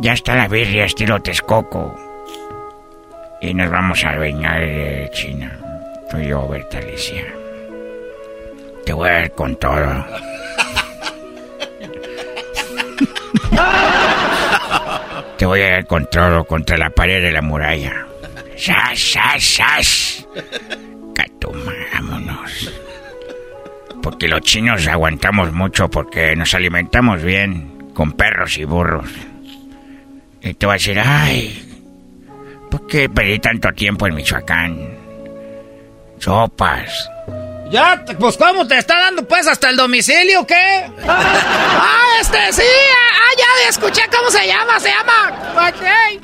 ya está la birria estilo Texcoco. Y nos vamos a bañar de China. Tú y yo, Bertalicia. Te voy a ver con todo. Te voy a ver con todo contra la pared de la muralla. ¡Sas, sas, sas! Catuma, vámonos. Porque los chinos aguantamos mucho porque nos alimentamos bien con perros y burros. Y te voy a decir, ay, ¿por qué perdí tanto tiempo en Michoacán? Sopas. Ya, pues ¿cómo te está dando pues hasta el domicilio qué? ah, este sí, ah, ya escuché cómo se llama, se llama Guachusei.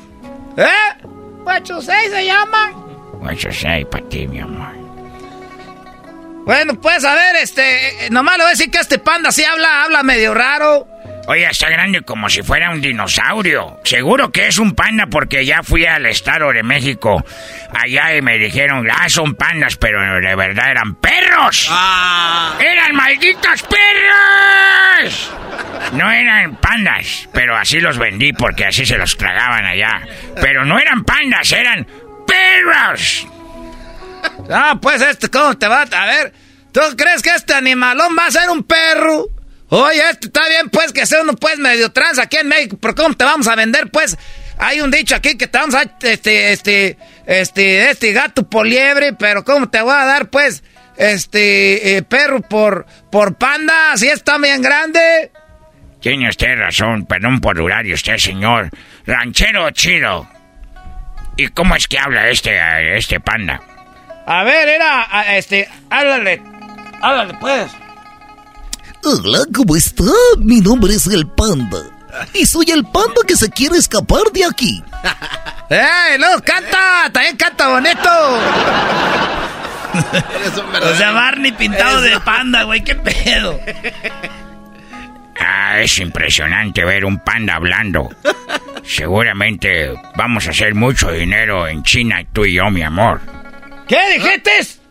¿Eh? Guachusei se llama. Sé para ti, mi amor. Bueno, pues a ver, este, eh, nomás le voy a decir que este panda sí habla, habla medio raro. Oye, está grande como si fuera un dinosaurio. Seguro que es un panda porque ya fui al Estado de México. Allá y me dijeron, ah, son pandas, pero de verdad eran perros. ¡Eran malditos perros! No eran pandas, pero así los vendí porque así se los tragaban allá. Pero no eran pandas, eran perros. Ah, pues este, ¿cómo te va? A ver, ¿tú crees que este animalón va a ser un perro? Oye, este está bien, pues, que sea uno, pues, medio trans aquí en México, pero ¿cómo te vamos a vender, pues? Hay un dicho aquí que te vamos a, este, este, este, este gato por liebre, pero ¿cómo te voy a dar, pues, este, eh, perro por, por panda, si está bien grande? Tiene usted razón, perdón por durar y usted, señor. Ranchero chido. ¿Y cómo es que habla este, este panda? A ver, era, este, háblale, háblale, pues. Hola, ¿cómo está? Mi nombre es el Panda. Y soy el panda que se quiere escapar de aquí. ¡Eh! ¡Luego canta! ¡También canta bonito! O sea, Barney pintado de panda, güey, qué pedo. Ah, es impresionante ver un panda hablando. Seguramente vamos a hacer mucho dinero en China, tú y yo, mi amor. ¿Qué dijiste?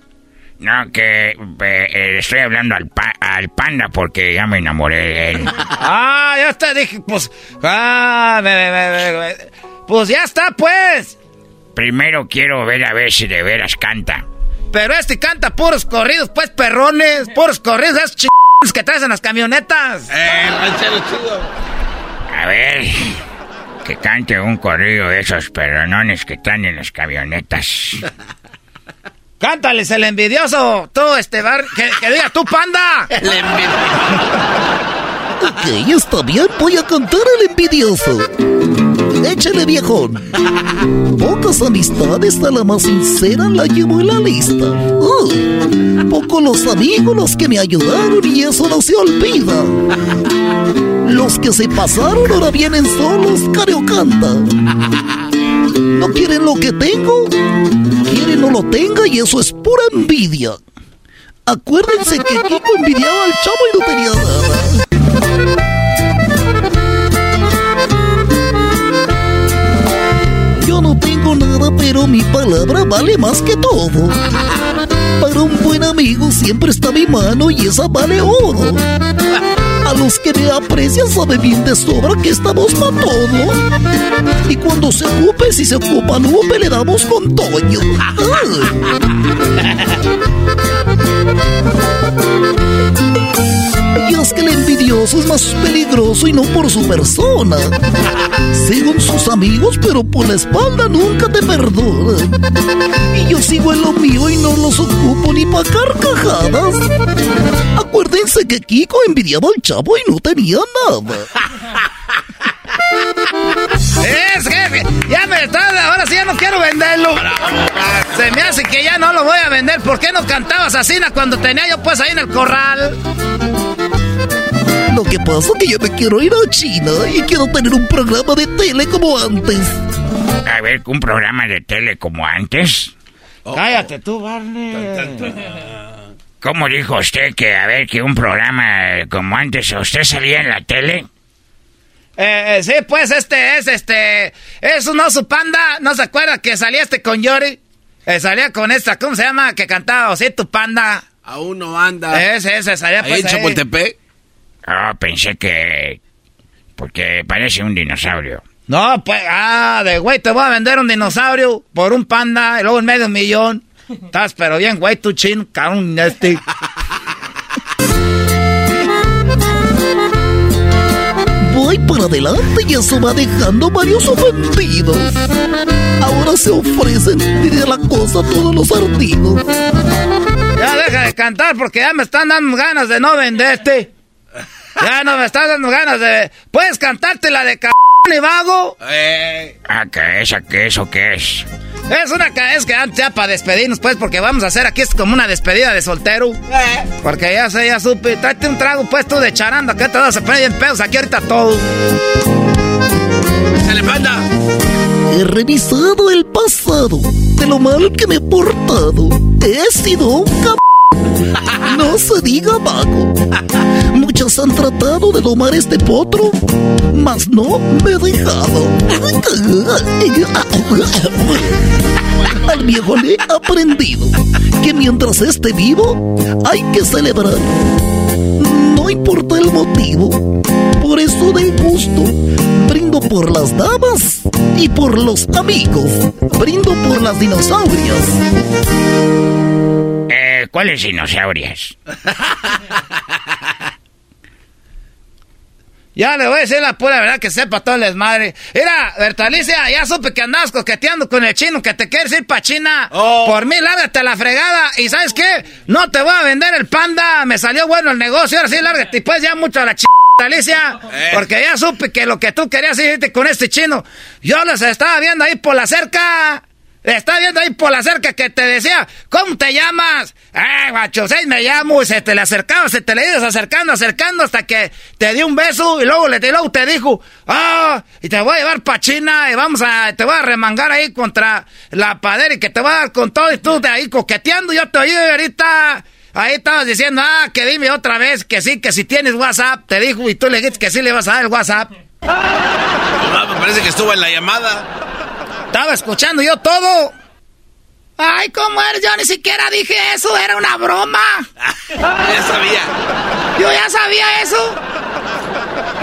No, que eh, eh, estoy hablando al, pa- al panda porque ya me enamoré de él. Ah, ya está, dije, pues. Ah, me- me- me- me- pues ya está, pues. Primero quiero ver a ver si de veras canta. Pero este canta puros corridos, pues perrones, puros corridos, esos ch... que traes en las camionetas. Eh, el ranchero chido. A ver, que cante un corrido de esos perronones que están en las camionetas. Cántales el envidioso, tú, este bar, que, que diga tú, panda. Ok, está bien, voy a cantar el envidioso. Échale viejón. Pocas amistades, a la más sincera la llevo en la lista. Uh, pocos los amigos los que me ayudaron y eso no se olvida. Los que se pasaron ahora vienen solos, careo canta. No quieren lo que tengo, quieren no lo tenga y eso es pura envidia. Acuérdense que Kiko envidiaba al chavo y no tenía nada. Yo no tengo nada, pero mi palabra vale más que todo. Para un buen amigo siempre está mi mano y esa vale oro. A los que me aprecian sabe bien de sobra que estamos para todo. Y cuando se ocupe, si se ocupa Lupe, le damos con Toño. Y es que el envidioso es más peligroso y no por su persona. Sigo en sus amigos, pero por la espalda nunca te perdonan. Y yo sigo en lo mío y no los ocupo ni pa' carcajadas. Acuérdense que Kiko envidiaba al chavo y no tenía nada. Es jefe, ya me está, ahora sí ya no quiero venderlo. Se me hace que ya no lo voy a vender. ¿Por qué no cantabas así cuando tenía yo pues ahí en el corral? Lo que pasa es que yo me quiero ir a China y quiero tener un programa de tele como antes. A ver, un programa de tele como antes. Cállate tú, Barney. ¿Cómo dijo usted que, a ver, que un programa como antes, usted salía en la tele? Eh, eh, sí, pues este es, este, es un oso panda. ¿No se acuerda que salía este con Yori? Eh, salía con esta, ¿cómo se llama? Que cantaba Osito Panda. Aún no anda. Ese, ese, salía Ahí pues en ahí. Chapultepec. Ah, pensé que... Porque parece un dinosaurio. No, pues, ah, de güey, te voy a vender un dinosaurio por un panda y luego en medio millón. Estás pero bien, güey, tu chin, cabrón, este. Voy para adelante y eso va dejando varios ofendidos. Ahora se ofrecen de la cosa a todos los ardidos. Ya deja de cantar porque ya me están dando ganas de no venderte. Ya no me están dando ganas de. ¿Puedes cantarte la de cabrón y vago? Ah, ¿qué es? ¿Qué eso qué es? Es una es que antes ya para despedirnos, pues, porque vamos a hacer aquí es como una despedida de soltero. Porque ya sé, ya supe. Tráete un trago, pues, tú de charanda, que te vas a poner bien pedos aquí ahorita todo. ¡Dale, panda! He revisado el pasado de lo mal que me he portado. He sido un cab... No se diga vago. Muchos han tratado de domar este potro, mas no me he dejado. Al viejo le he aprendido que mientras esté vivo hay que celebrar. No importa el motivo, por eso de gusto brindo por las damas y por los amigos. Brindo por las dinosaurias. Eh, ¿cuáles dinosaurias? Ya le voy a decir la pura verdad que sepa todo el desmadre. Mira, Bertalicia, ya supe que andabas coqueteando con el chino, que te quieres ir pa' China. Por mí, lárgate a la fregada. Y ¿sabes qué? No te voy a vender el panda. Me salió bueno el negocio. Ahora sí, lárgate. Y pues ya mucho a la ch... Alicia, porque ya supe que lo que tú querías irte con este chino, yo los estaba viendo ahí por la cerca. Estaba viendo ahí por la cerca que te decía, ¿cómo te llamas? Eh, guacho, seis me llamo, y se te le acercaba, se te le ibas acercando, acercando hasta que te dio un beso y luego, le, y luego te dijo, ah, y te voy a llevar pa' China y vamos a, te voy a remangar ahí contra la padera y que te voy a dar con todo y tú de ahí coqueteando, yo te oí ahorita. Ahí estabas diciendo, ah, que dime otra vez que sí, que si tienes WhatsApp, te dijo, y tú le dijiste que sí le vas a dar el WhatsApp. Ah, me parece que estuvo en la llamada. Estaba escuchando yo todo. Ay, ¿cómo eres? Yo ni siquiera dije eso, era una broma. ya sabía. Yo ya sabía eso.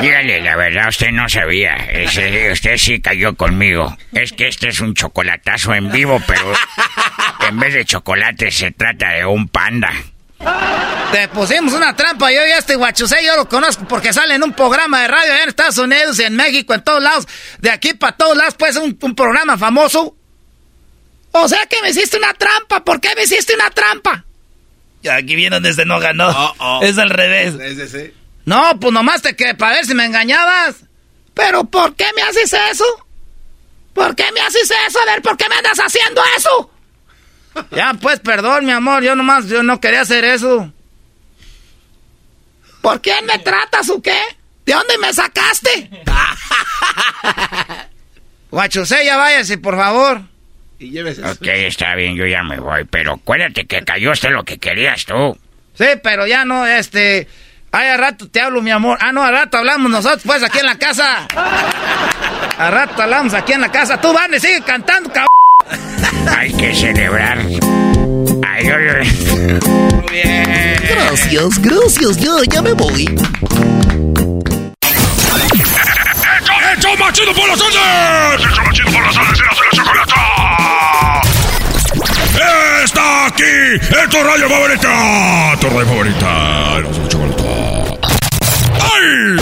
Dígale, la verdad, usted no sabía. Ese- usted sí cayó conmigo. Es que este es un chocolatazo en vivo, pero en vez de chocolate se trata de un panda. Te pusimos una trampa, yo y este guachusé, yo lo conozco porque sale en un programa de radio allá en Estados Unidos, en México, en todos lados, de aquí para todos lados, pues un, un programa famoso. O sea que me hiciste una trampa, ¿por qué me hiciste una trampa? Ya aquí viene desde no ganó. Es al revés. No, pues nomás te que para ver si me engañabas. Pero ¿por qué me haces eso? ¿Por qué me haces eso? A ver, ¿por qué me andas haciendo eso? Ya, pues, perdón, mi amor, yo nomás, yo no quería hacer eso. ¿Por quién me tratas o qué? ¿De dónde me sacaste? Guachusé, ya váyase, por favor. Y llévese. Ok, está bien, yo ya me voy. Pero acuérdate que cayó hasta lo que querías tú. Sí, pero ya no, este... Ay, a rato te hablo, mi amor. Ah, no, a rato hablamos nosotros, pues, aquí en la casa. A rato hablamos aquí en la casa. Tú, Vane, sigue cantando, cabrón. Hay que celebrar. Ay, yo... Muy bien. Gracias, gracias, ya, ya me voy. ¡Hecho más chido por las tardes! ¡Hecho más chido por las tardes! ¡Está aquí! ¡En tu radio favorita! ¡Tu radio favorita! ¡Erasmo y la chocolata! ¡Ay!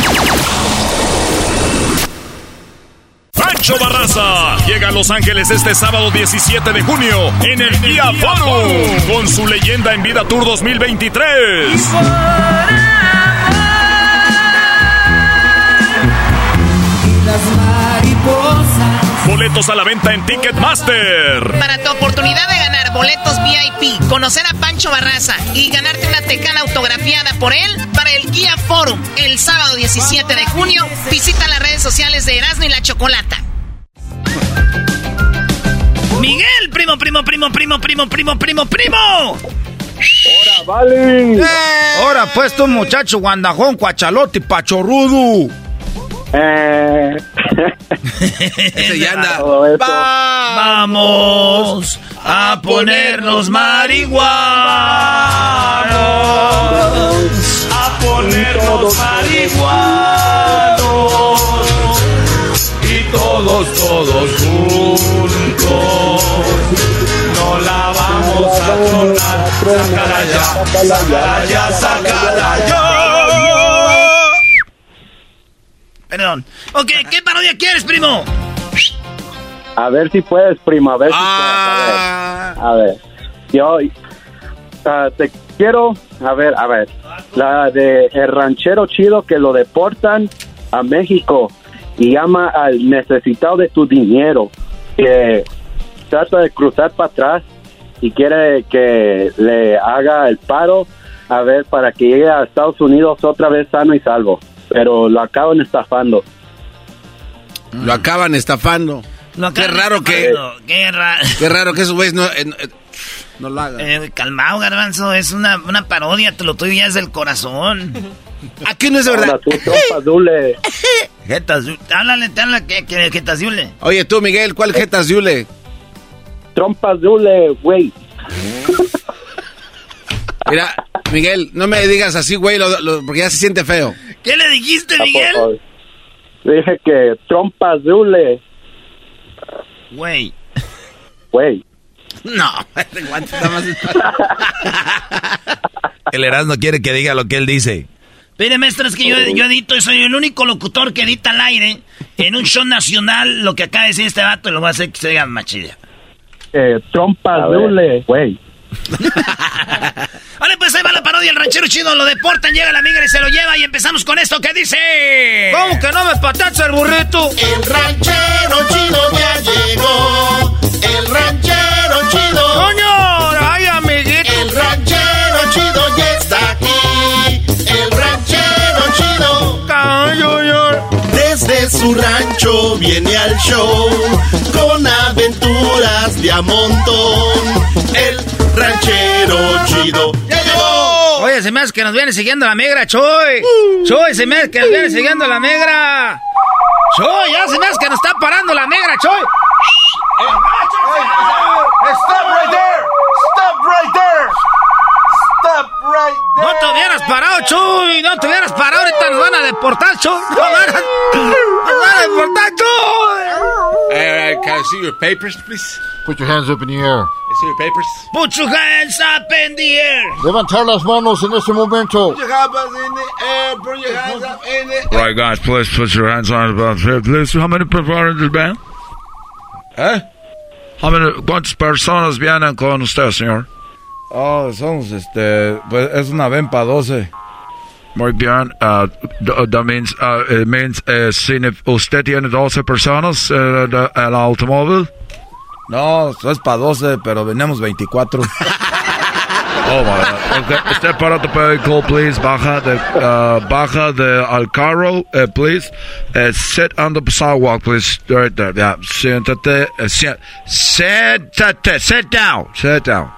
Pancho Barraza llega a Los Ángeles este sábado 17 de junio en el Día Forum con su leyenda en vida Tour 2023. Boletos a la venta en Ticketmaster. Para tu oportunidad de ganar boletos VIP, conocer a Pancho Barraza y ganarte una tecana autografiada por él para el Guía Forum el sábado 17 de junio, visita las redes sociales de Erasmo y la Chocolata. Miguel, primo, primo, primo, primo, primo, primo, primo, primo. ¡Hora, vale! Ahora, pues, tú, muchacho, guandajón, cuachalote, pachorrudo. Eh... Ese ya anda. Vamos a ponernos marihuanos. A ponernos marihuanos. Y todos, todos juntos. No la vamos a tronar. Sácala ya, sácala ya, sácala ya. Perdón. Ok, ¿qué parodia quieres, primo? A ver si puedes, primo, a ver si Ah. puedes. A ver, a ver. yo ah, te quiero, a ver, a ver, la de el ranchero chido que lo deportan a México y llama al necesitado de tu dinero, que trata de cruzar para atrás y quiere que le haga el paro, a ver, para que llegue a Estados Unidos otra vez sano y salvo, pero lo acaban estafando. Lo acaban estafando. Lo Qué acaban raro que-. Qué raro. Qué raro que esos güeyes no, eh, no, eh, no lo hagan. Eh, calmado, garbanzo, es una, una parodia, te lo tuyo ya es del corazón. Aquí no es de verdad. Jetas, háblale, te habla que, que jetas diule. Oye, tú, Miguel, ¿cuál jetas Yule? Trompas dule, güey. Mira, Miguel, no me digas así, güey, lo- lo- porque ya se siente feo. ¿Qué le dijiste, Miguel? Dije que trompas dule, Güey. güey. No. El Erasmo quiere que diga lo que él dice. Mire, maestro, es que yo, yo edito y soy el único locutor que edita al aire en un show nacional lo que acaba de decir este vato y lo voy a hacer que se oiga más chido. Eh, trompas dule, güey. Vale, pues ahí va la parodia. El ranchero chido lo deportan, llega la migra y se lo lleva. Y empezamos con esto que dice: ¿Cómo que no me patacha el burrito? El ranchero chido ya llegó. El ranchero chido. ¡Coño! ¡Ay, amiguito! El ranchero chido ya está aquí. El ranchero chido. Desde su rancho viene al show con aventuras de a montón. El ranchero chido ya llegó. Oye, se me hace que nos viene siguiendo la migra, Choy. Choy, se me hace que nos viene siguiendo la migra. Choy, ya se me hace que nos está parando la migra, Choy. Stop right there. Stop right there. Stop right No te hubieras parado, Chuy. No te hubieras parado. Ahorita nos van a deportar, Chuy. Nos van a, nos van a deportar, Chuy. Eh, can I see your papers, please? Put your hands up in the air. I see your papers. Put your hands up in the air. Levantar las manos en este momento. Put your hands up in the air. Put your hands up in the Right, guys, please put your hands on about here, please. How many personas ven? ¿Eh? How many, ¿Cuántas personas vienen con usted, señor? Oh, somos este. Pues es una VEMPA 12. Muy bien. Uh, that means, uh, it means uh, si usted tiene 12 personas uh, en el automóvil. No, eso es para 12, pero venimos 24. Oh, my okay. Step out of the vehicle, please. Baja de, uh, baja de al carro, uh, please. Uh, sit on the sidewalk, please. Right there. Yeah. Siéntate. Uh, si- siéntate. Sit down. Sit down.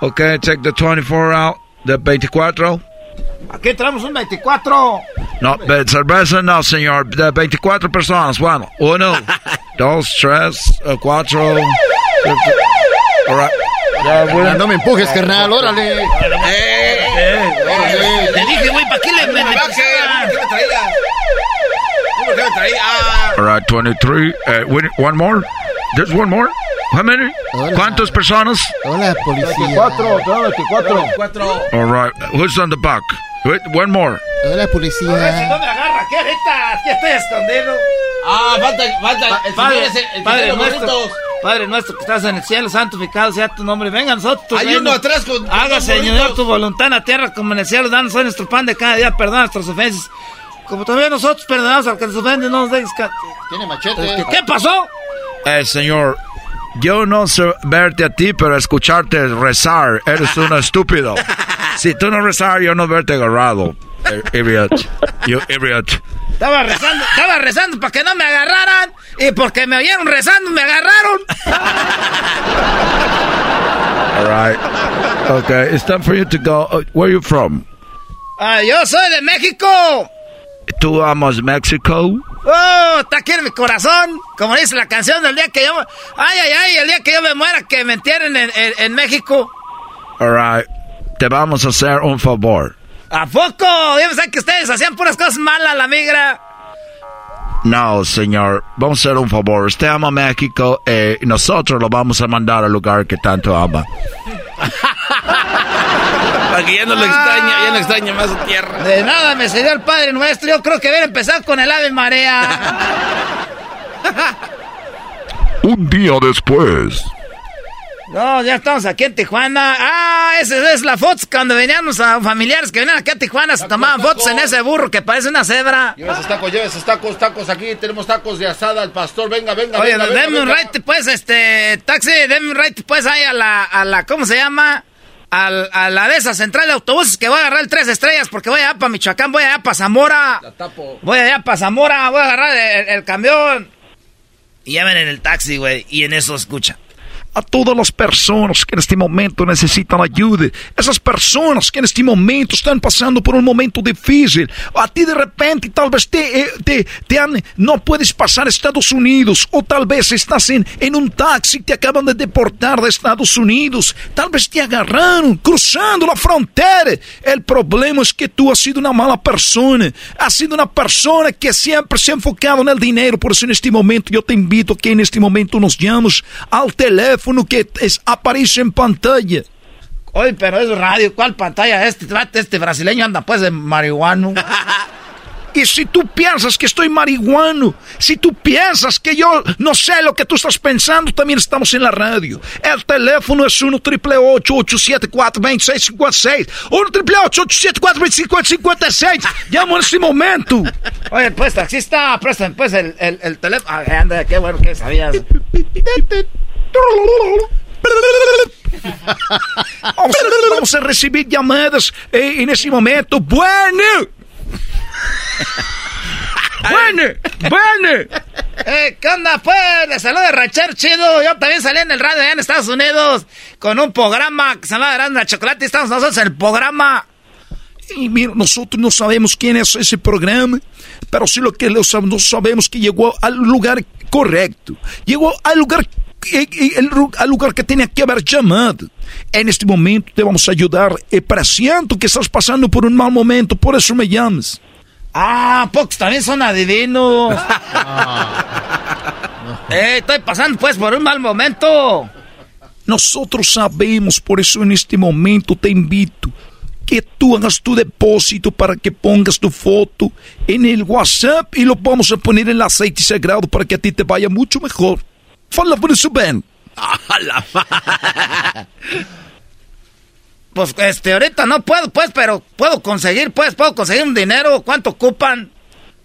Okay, take the 24 out. The 24. Aquí traemos un 24. No, cerveza no, señor. De 24 personas. Bueno, uno, dos, tres, uh, cuatro. Right. Ya, bueno. No me empujes, carnal, órale. Te dije, güey, ¿para qué le me All right, 23. Uh, wait, one more? There's one more? How many? ¿Cuántas personas? Hola, policía. 24, 24. All right. Who's on the back? Wait, one more. Hola, Si policía. no me agarra, ¿qué ahorita? Aquí estoy escondido. Ah, falta, falta. El Padre, es el, el Padre nuestro. Padre nuestro que estás en el cielo, santificado sea tu nombre. Venga nosotros. Hay uno atrás con- dos Señor, tu voluntad en la tierra como en el cielo. Danos hoy nuestro pan de cada día. Perdona nuestras ofensas. Como también nosotros perdonamos al que nos ofende. No nos dejes. Tiene ¿Qué, machete. ¿Qué pasó? Eh, señor, yo no sé verte a ti, pero escucharte rezar, eres un estúpido. Si tú no rezar, yo no verte agarrado. Eh, Idiot. You idiot. Estaba rezando, estaba rezando para que no me agarraran. Y porque me oyeron rezando, me agarraron. All right. Okay, it's time for you to go. Uh, where are you from? Ah, yo soy de México. ¿Tú amas México? Oh, está aquí en mi corazón. Como dice la canción del día que yo... Ay, ay, ay, el día que yo me muera, que me entierren en, en- en México. All right. Te vamos a hacer un favor. ¿A poco? Yo pensaba que ustedes hacían puras cosas malas, la migra. No, señor. Vamos a hacer un favor. Usted ama México eh, y nosotros lo vamos a mandar al lugar que tanto ama. Para que ya no lo extraña, ya no extraña más su tierra. De nada me sirvió el Padre Nuestro. Yo creo que hubiera empezado con el Ave Marea. Un día después. No, ya estamos aquí en Tijuana. Ah, esa es la foto cuando veníamos a familiares que venían aquí a Tijuana. Se tomaban fotos en ese burro que parece una cebra. Lleva esos tacos, lleva esos tacos, tacos aquí. Tenemos tacos de asada al pastor. Venga, venga, Oye, venga. venga, denme un venga. right, pues, este, taxi, denme un right, pues, ahí a la, a la, ¿cómo se llama? Al- a la de esa central de autobuses que voy a agarrar el tres estrellas porque voy allá para Michoacán, voy allá para Zamora. Voy allá para Zamora, voy a agarrar el, el camión. Y ya ven en el taxi, güey, y en eso escucha. A todas las personas que en este momento necesitan ayuda, esas personas que en este momento están pasando por un momento difícil, a ti de repente tal vez te, eh, te, te han, no puedes pasar a Estados Unidos, o tal vez estás en, en un taxi, te acaban de deportar de Estados Unidos, tal vez te agarraron cruzando la frontera. El problema es que tú has sido una mala persona, has sido una persona que siempre se ha enfocado en el dinero, por eso en este momento yo te invito a que en este momento nos llames al teléfono que es- aparece en pantalla. Oye, pero es radio, ¿cuál pantalla? Este, este brasileño anda pues de marihuano. Y si tú piensas que estoy marihuano, si tú piensas que yo no sé lo que tú estás pensando, también estamos en la radio. El teléfono es 1 triple 874 2656 1 triple 874 2656 Llamo en este momento. Oye, pues, taxista, préstame pues el, el, el teléfono. Ah, anda, qué bueno que sabías. Vamos a, vamos a recibir llamadas eh, en este momento. Bueno. Bueno, bueno. Eh, ¿Qué onda, pues? Le saluda Rancher Chido. Yo también salí en el radio allá en Estados Unidos con un programa que se llama Grande la Chocolate. Estamos nosotros en el programa. Y mira, nosotros no sabemos quién es ese programa, pero sí lo que no sabemos que llegó al lugar correcto. Llegó al lugar, eh, el ru- al lugar que tenía que haber llamado. En este momento te vamos a ayudar. Eh, para siento que estás pasando por un mal momento, por eso me llamas. Ah, pocos también son adivinos. eh, estoy pasando pues por un mal momento. Nosotros sabemos, por eso en este momento te invito que tú hagas tu depósito para que pongas tu foto en el WhatsApp y lo vamos a poner en el aceite sagrado para que a ti te vaya mucho mejor. Fala por eso, Ben. pues, este, ahorita no puedo, pues, pero puedo conseguir, pues, puedo conseguir un dinero. ¿Cuánto ocupan?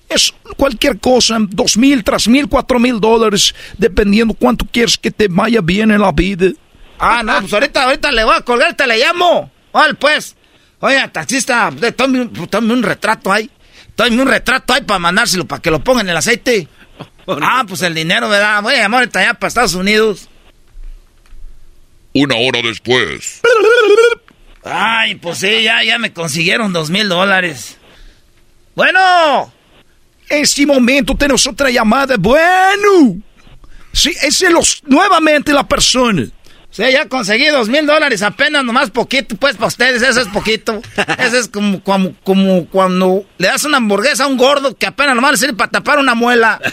Es cualquier cosa, dos mil, tres mil, cuatro mil dólares, dependiendo cuánto quieres que te vaya bien en la vida. Ah, no, pues ahorita, ahorita le voy a colgar, te le llamo. Vale, pues. Oye, taxista, tome, un- tome un retrato ahí. Tome un retrato ahí para mandárselo, para que lo pongan en el aceite. Ah, pues el dinero, ¿verdad? Voy a llamar allá para Estados Unidos. Una hora después. Ay, pues sí, ya, ya me consiguieron dos mil dólares. Bueno. En este momento tenemos otra llamada. Bueno. Sí, ese es los, nuevamente la persona. Sí, ya conseguí dos mil dólares, apenas nomás poquito, pues para ustedes, eso es poquito. Eso es como, como, como cuando le das una hamburguesa a un gordo que apenas nomás le sirve para tapar una muela.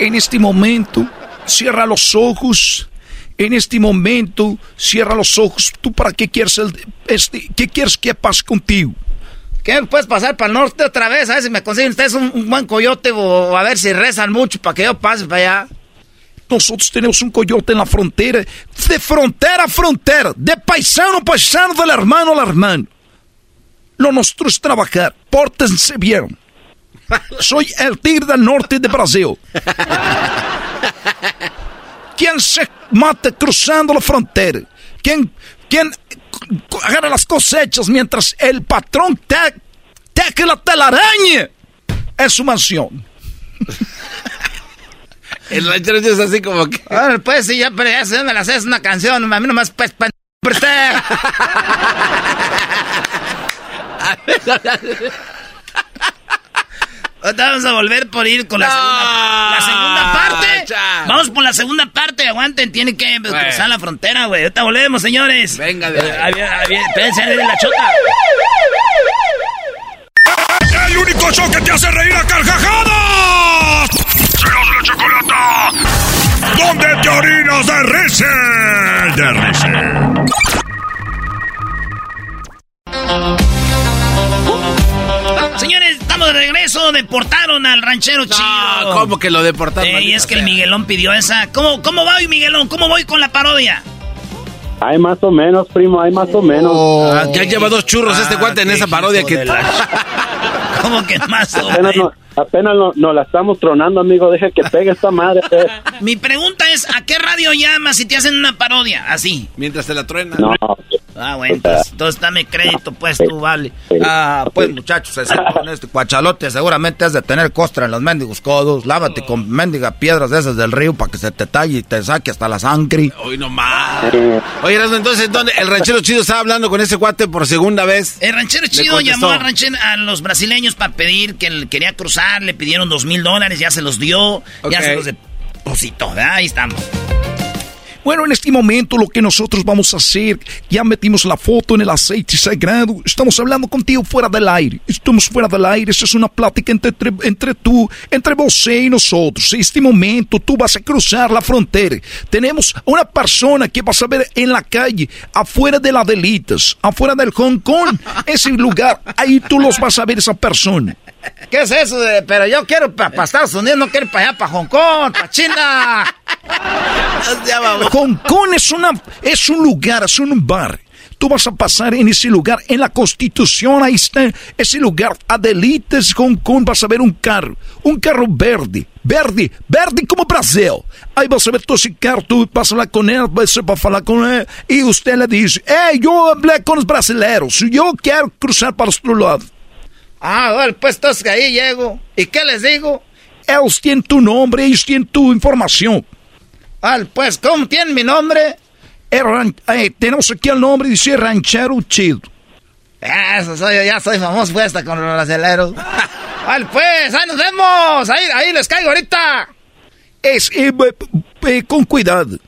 En este momento, cierra los ojos. En este momento, cierra los ojos. ¿Tú para qué quieres el, este, qué quieres que pase contigo? ¿Qué? ¿Puedes pasar para el norte otra vez? A ver si me consiguen ustedes un, un buen coyote o a ver si rezan mucho para que yo pase para allá. Nosotros tenemos un coyote en la frontera, de frontera a frontera, de paisano a paisano, del hermano al hermano. Lo nuestro es trabajar, pórtense bien. Soy el tigre del norte de Brasil. ¿Quién se mata cruzando la frontera? ¿Quién, quién agarra las cosechas mientras el patrón te, la telaraña? Es su mansión. El ranchero es así como que. Bueno, pues sí, ya, pero ya sé dónde la haces una canción. A mí nomás, pues, pa- pero usted. Ahorita Vamos a volver por ir con la, segunda, la segunda parte. cha. Vamos por la segunda parte. Aguanten, tienen que pues, Bueno. cruzar la frontera, güey. Ahorita volvemos, señores. Venga, de Eh, ahí viene- ahí Espérense, viene la chota. El único show que te hace reír a carcajadas. ¡Serás la chocolata! ¿Dónde te orinas de risa? De risa. Señores, estamos de regreso. Deportaron al ranchero chido. ¿Cómo que lo deportaron? Eh, y es que el Miguelón pidió esa. ¿Cómo, ¿Cómo va hoy, Miguelón? ¿Cómo voy con la parodia? Hay más o menos, primo, hay más o menos. Ah, ya lleva dos churros este cuate en esa parodia que. ¿Cómo que más o no, apenas no, no la estamos tronando, amigo. Deja que pegue esta madre. eh. Mi pregunta es, ¿a qué radio llamas si te hacen una parodia? Así. Mientras te la truena. No, Ah, bueno, entonces, entonces dame crédito, pues tú, vale. Ah, pues muchachos, así con este cuachalote seguramente has de tener costra en los mendigos codos. Lávate con mendiga piedras de esas del río para que se te talle y te saque hasta la sangre. Hoy nomás. Oye, Erasmo, entonces, ¿dónde? El ranchero chido estaba hablando con ese cuate por segunda vez. El ranchero chido llamó al ranchero, a los brasileños para pedir que él quería cruzar, le pidieron dos mil dólares, ya se los dio, ya se los depositó, ¿verdad? Ahí estamos. Bueno, en este momento lo que nosotros vamos a hacer, ya metimos la foto en el aceite sagrado, estamos hablando contigo fuera del aire, estamos fuera del aire, esta es una plática entre, entre, tú, entre você y nosotros. En este momento tú vas a cruzar la frontera. Tenemos una persona que vas a ver en la calle, afuera de la Delitas, afuera del Hong Kong, ese lugar, ahí tú los vas a ver esa persona. ¿Qué es eso? de- pero yo quiero para Estados Unidos, no quiero para allá, para Hong Kong, para China. Hong Kong es, una, es un lugar, es un bar. Tú vas a pasar en ese lugar, en la Constitución, ahí está ese lugar, Adelitas, Hong Kong, vas a ver un carro, un carro verde, verde, verde como Brasil. Ahí vas a ver todo ese carro, tú vas a hablar con él, vas a hablar con él, y usted le dice, hey, yo hablé con los brasileños, yo quiero cruzar para otro lado. Ah, bueno, pues entonces ahí llego. ¿Y qué les digo? Ellos tienen tu nombre, ellos tienen tu información. Ah, pues, ¿cómo tienen mi nombre? El eh, tenemos aquí el nombre, dice Ranchero Chido. Eso soy ya soy famoso pues, hasta con los brasileros. Vale, pues, ahí nos vemos. Ahí, ahí les caigo ahorita. Es, eh, eh, eh, con cuidado.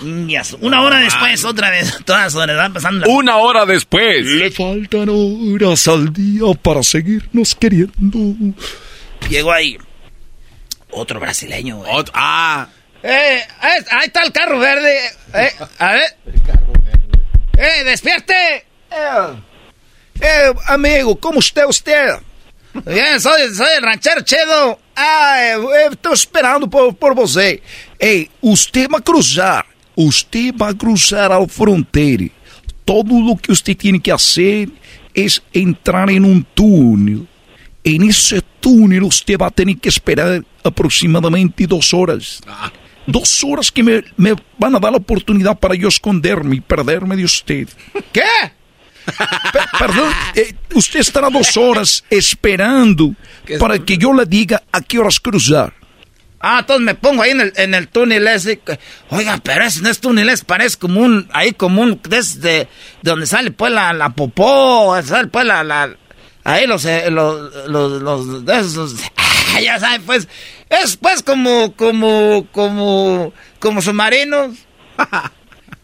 Mm, Una hora después, otra vez, todas horas, van pasando. la- Una hora después. Le faltan horas al día para seguirnos queriendo. Llegó ahí otro brasileño, güey. ah. Eh, ahí, ahí está el carro verde. Eh, a ver. Eh, despierte. Eh, amigo, ¿cómo está usted? Bien, soy, soy el ranchero chido. Ah, eh, eh, tô esperando por, por você. Ei, usted va a cruzar. Usted va a cruzar al frontera. Todo lo que usted tiene que hacer es entrar en un túnel. En ese túnel usted va a tener que esperar aproximadamente dos horas. Dos horas que me, me van a dar la oportunidad para yo esconderme y perderme de usted. ¿Qué? Pe- perdón, eh, usted estará dos horas esperando para que yo le diga a qué horas cruzar. Ah, entonces me pongo ahí en el, en el túnel ese. Oiga, pero ese no es túnel, es, parece como un, ahí como un, desde de donde sale pues la, la popó, sale pues la, la, ahí los, eh, los, los, los, esos, ah, ya saben pues, es pues como, como, como, como submarinos.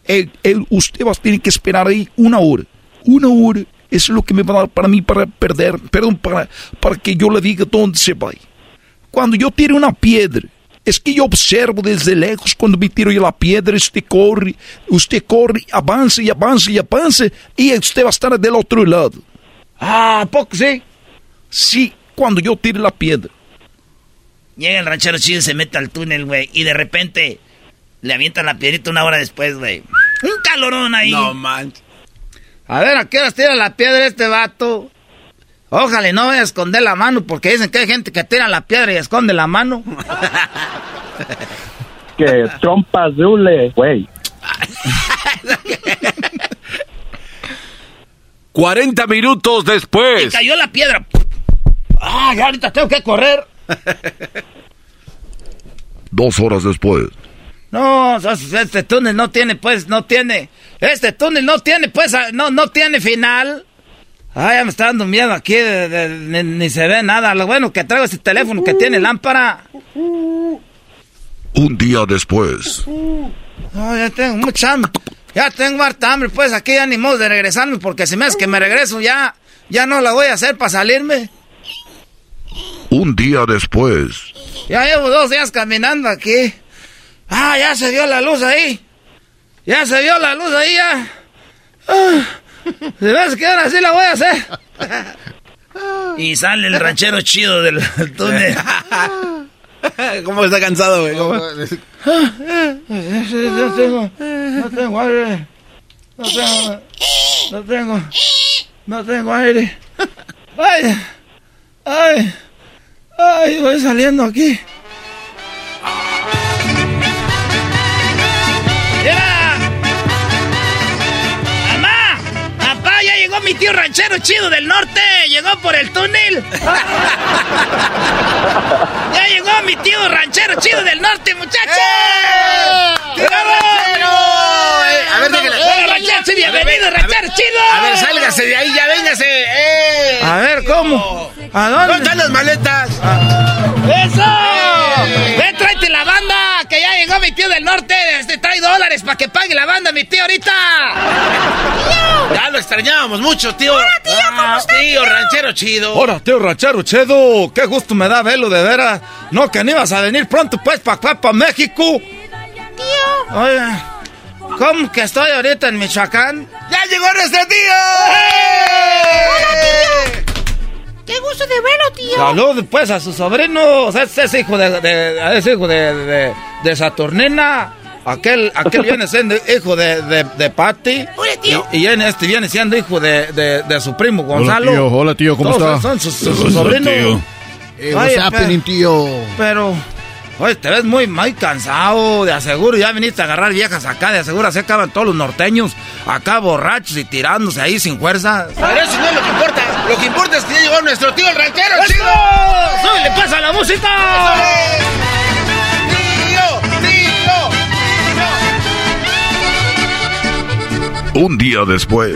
Eh, eh, usted va a tener que esperar ahí una hora. Una hora es lo que me va a dar para mí para perder, perdón, para, para que yo le diga dónde se va. Cuando yo tire una piedra, es que yo observo desde lejos cuando me tiro yo la piedra, usted corre, usted corre, avanza y avanza y avanza, y usted va a estar del otro lado. Ah, ¿a poco sí? Sí, cuando yo tire la piedra. Llega el ranchero chido y se mete al túnel, güey. Y de repente le avientan la piedrita una hora después, güey. Un calorón ahí. No manches. A ver, ¿a qué horas tira la piedra este vato? Ojalá y no vaya a esconder la mano, porque dicen que hay gente que tira la piedra y esconde la mano. Que trompas de hule, güey. 40 minutos Y después. cayó la piedra. Ah, ya ahorita tengo que correr. Dos horas después. No, este túnel no tiene, pues, no tiene. Este túnel no tiene, pues, no, no tiene final. Ay, ya me está dando miedo aquí, de- de- ni, ni se ve nada. Lo bueno que traigo ese teléfono que tiene lámpara. Un día después. No, ya tengo mucha hambre. Ya tengo harta hambre, pues aquí ya ni modo de regresarme, porque si me hace que me regreso ya, ya no la voy a hacer para salirme. Un día después. Ya llevo dos días caminando aquí. Ah, ya se vio la luz ahí. Ya se vio la luz ahí, ya. Ah, se me hace que ahora sí la voy a hacer. Y sale el ranchero chido del túnel. ¿Cómo está cansado, güey? ¿Cómo? No tengo, no tengo aire. No tengo, no tengo, no tengo aire. Ay, ay, ay, voy saliendo aquí. ¡Ya llegó mi tío ranchero chido del norte! ¡Llegó por el túnel! ¡Ya llegó mi tío ranchero chido del norte, muchachos! ¡Tío ranchero! Eh, A ver. ¡Hola, ranchero! sí, ¡Bienvenido, ranchero chido! A ver, sálgase de ahí, ya véngase. ¡Eh! A ver, ¿cómo? ¿A ¿Dónde dónde? están las maletas? ¡Eso! ¡Ven, tráete la banda! ¡Que ya llegó mi tío del norte! Trae dólares para que pague la banda, mi tío, ahorita. Ya lo extrañábamos mucho, tío. Hola, tío, ¿cómo estás? Tío, ranchero chido. Hola, tío ranchero chedo. Qué gusto me da verlo, de veras. No, que no ibas a venir pronto, pues, para acá, para México. Tío. Oye, ¿cómo que estoy ahorita en Michoacán? ¡Ya llegó nuestro tío! ¡Qué gusto de verlo, tío! Salud, pues, a su sobrino. O sea, ese es hijo de, de- es hijo de, de, de Saturnina. Aquel, aquel viene siendo hijo de, de, de Patty. Hola, tío. Y, y en este viene siendo hijo de, de, de su primo Gonzalo. tío. Hola, tío. ¿Cómo Todos está? Son sus, sus- sus sobrinos. Eh, Oye, what's happening, tío? Pero, oye, te ves muy, muy cansado. De aseguro, ya viniste a agarrar viejas acá. De aseguro, así acaban todos los norteños. Acá borrachos y tirándose ahí sin fuerza. Pero eso no es lo que importa. Lo que importa es que ya llegó nuestro tío, el ranchero ¡Eso! chido. ¡Súbele, pasa la música! ¡Tío! Un día después.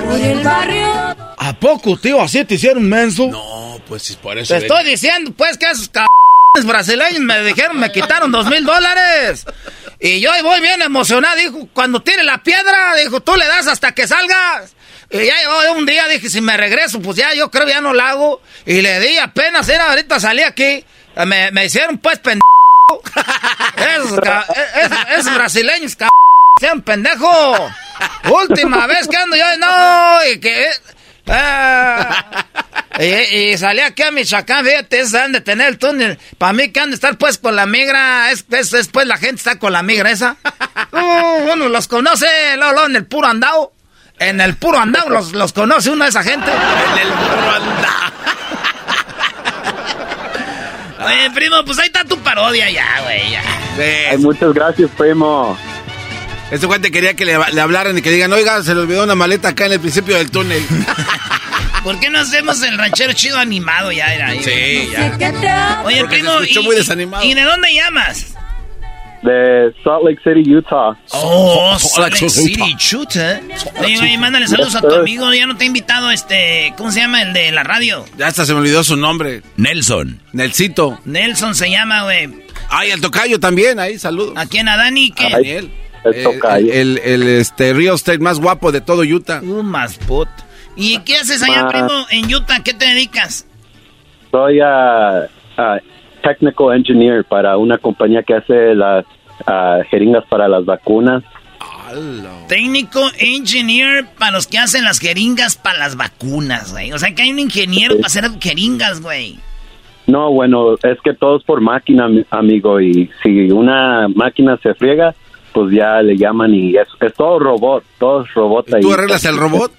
¿A poco, tío? ¿Así te hicieron menso? No, pues si por eso. Te estoy diciendo, pues, que esos cabrones brasileños me dijeron, me quitaron dos mil dólares. Y yo ahí voy bien emocionado, dijo, cuando tire la piedra, dijo, tú le das hasta que salgas. Y ya llegó un día, dije, si me regreso, pues ya, yo creo que ya no la hago. Y le di apenas, era ahorita salí aquí, me, me hicieron pues pendejo. esos, ca- esos- esos brasileños, cabrón, sean pendejo. Última vez que ando yo, no, y que... ah, y, salí aquí a Michoacán, fíjate, es han de tener el túnel. Para mí que han de estar pues con la migra, es, es, pues la gente está con la migra esa. uno los conoce, luego, en el puro andado. En el puro andado los, los conoce uno de esa gente. En el puro andado. Oye, primo, pues ahí está tu parodia ya, güey, ya. muchas gracias, primo. Este te quería que le, hablaran y que digan, oiga, se le olvidó una maleta acá en el principio del túnel. ¿Por qué no hacemos el ranchero chido animado ya? Era ahí, sí, ya. Oye, primo, y, muy desanimado. ¿y de dónde llamas? De Salt Lake City, Utah. Oh, Salt Lake City, Utah. Oye, oye, mándale saludos a tu amigo. Ya no te he invitado, este, ¿cómo se llama el de la radio? Ya hasta se me olvidó su nombre. Nelson. Nelsito. Nelson se llama, güey. Ay, el tocayo también, ahí, saludos. ¿A quién? ¿A Dani? ¿Qué? A Daniel. El, tocayo. El, el, este, real estate más guapo de todo Utah. Uh, más put. ¿Y qué haces allá, primo, en Utah? ¿Qué te dedicas? Soy a... technical engineer para una compañía que hace las jeringas para las vacunas. Técnico engineer para los que hacen las jeringas para las vacunas, güey. O sea que hay un ingeniero para hacer jeringas, güey. No, bueno, es que todo es por máquina, amigo. Y si una máquina se friega, pues ya le llaman y es, es todo robot, todo es robot ahí. ¿Tú arreglas el robot?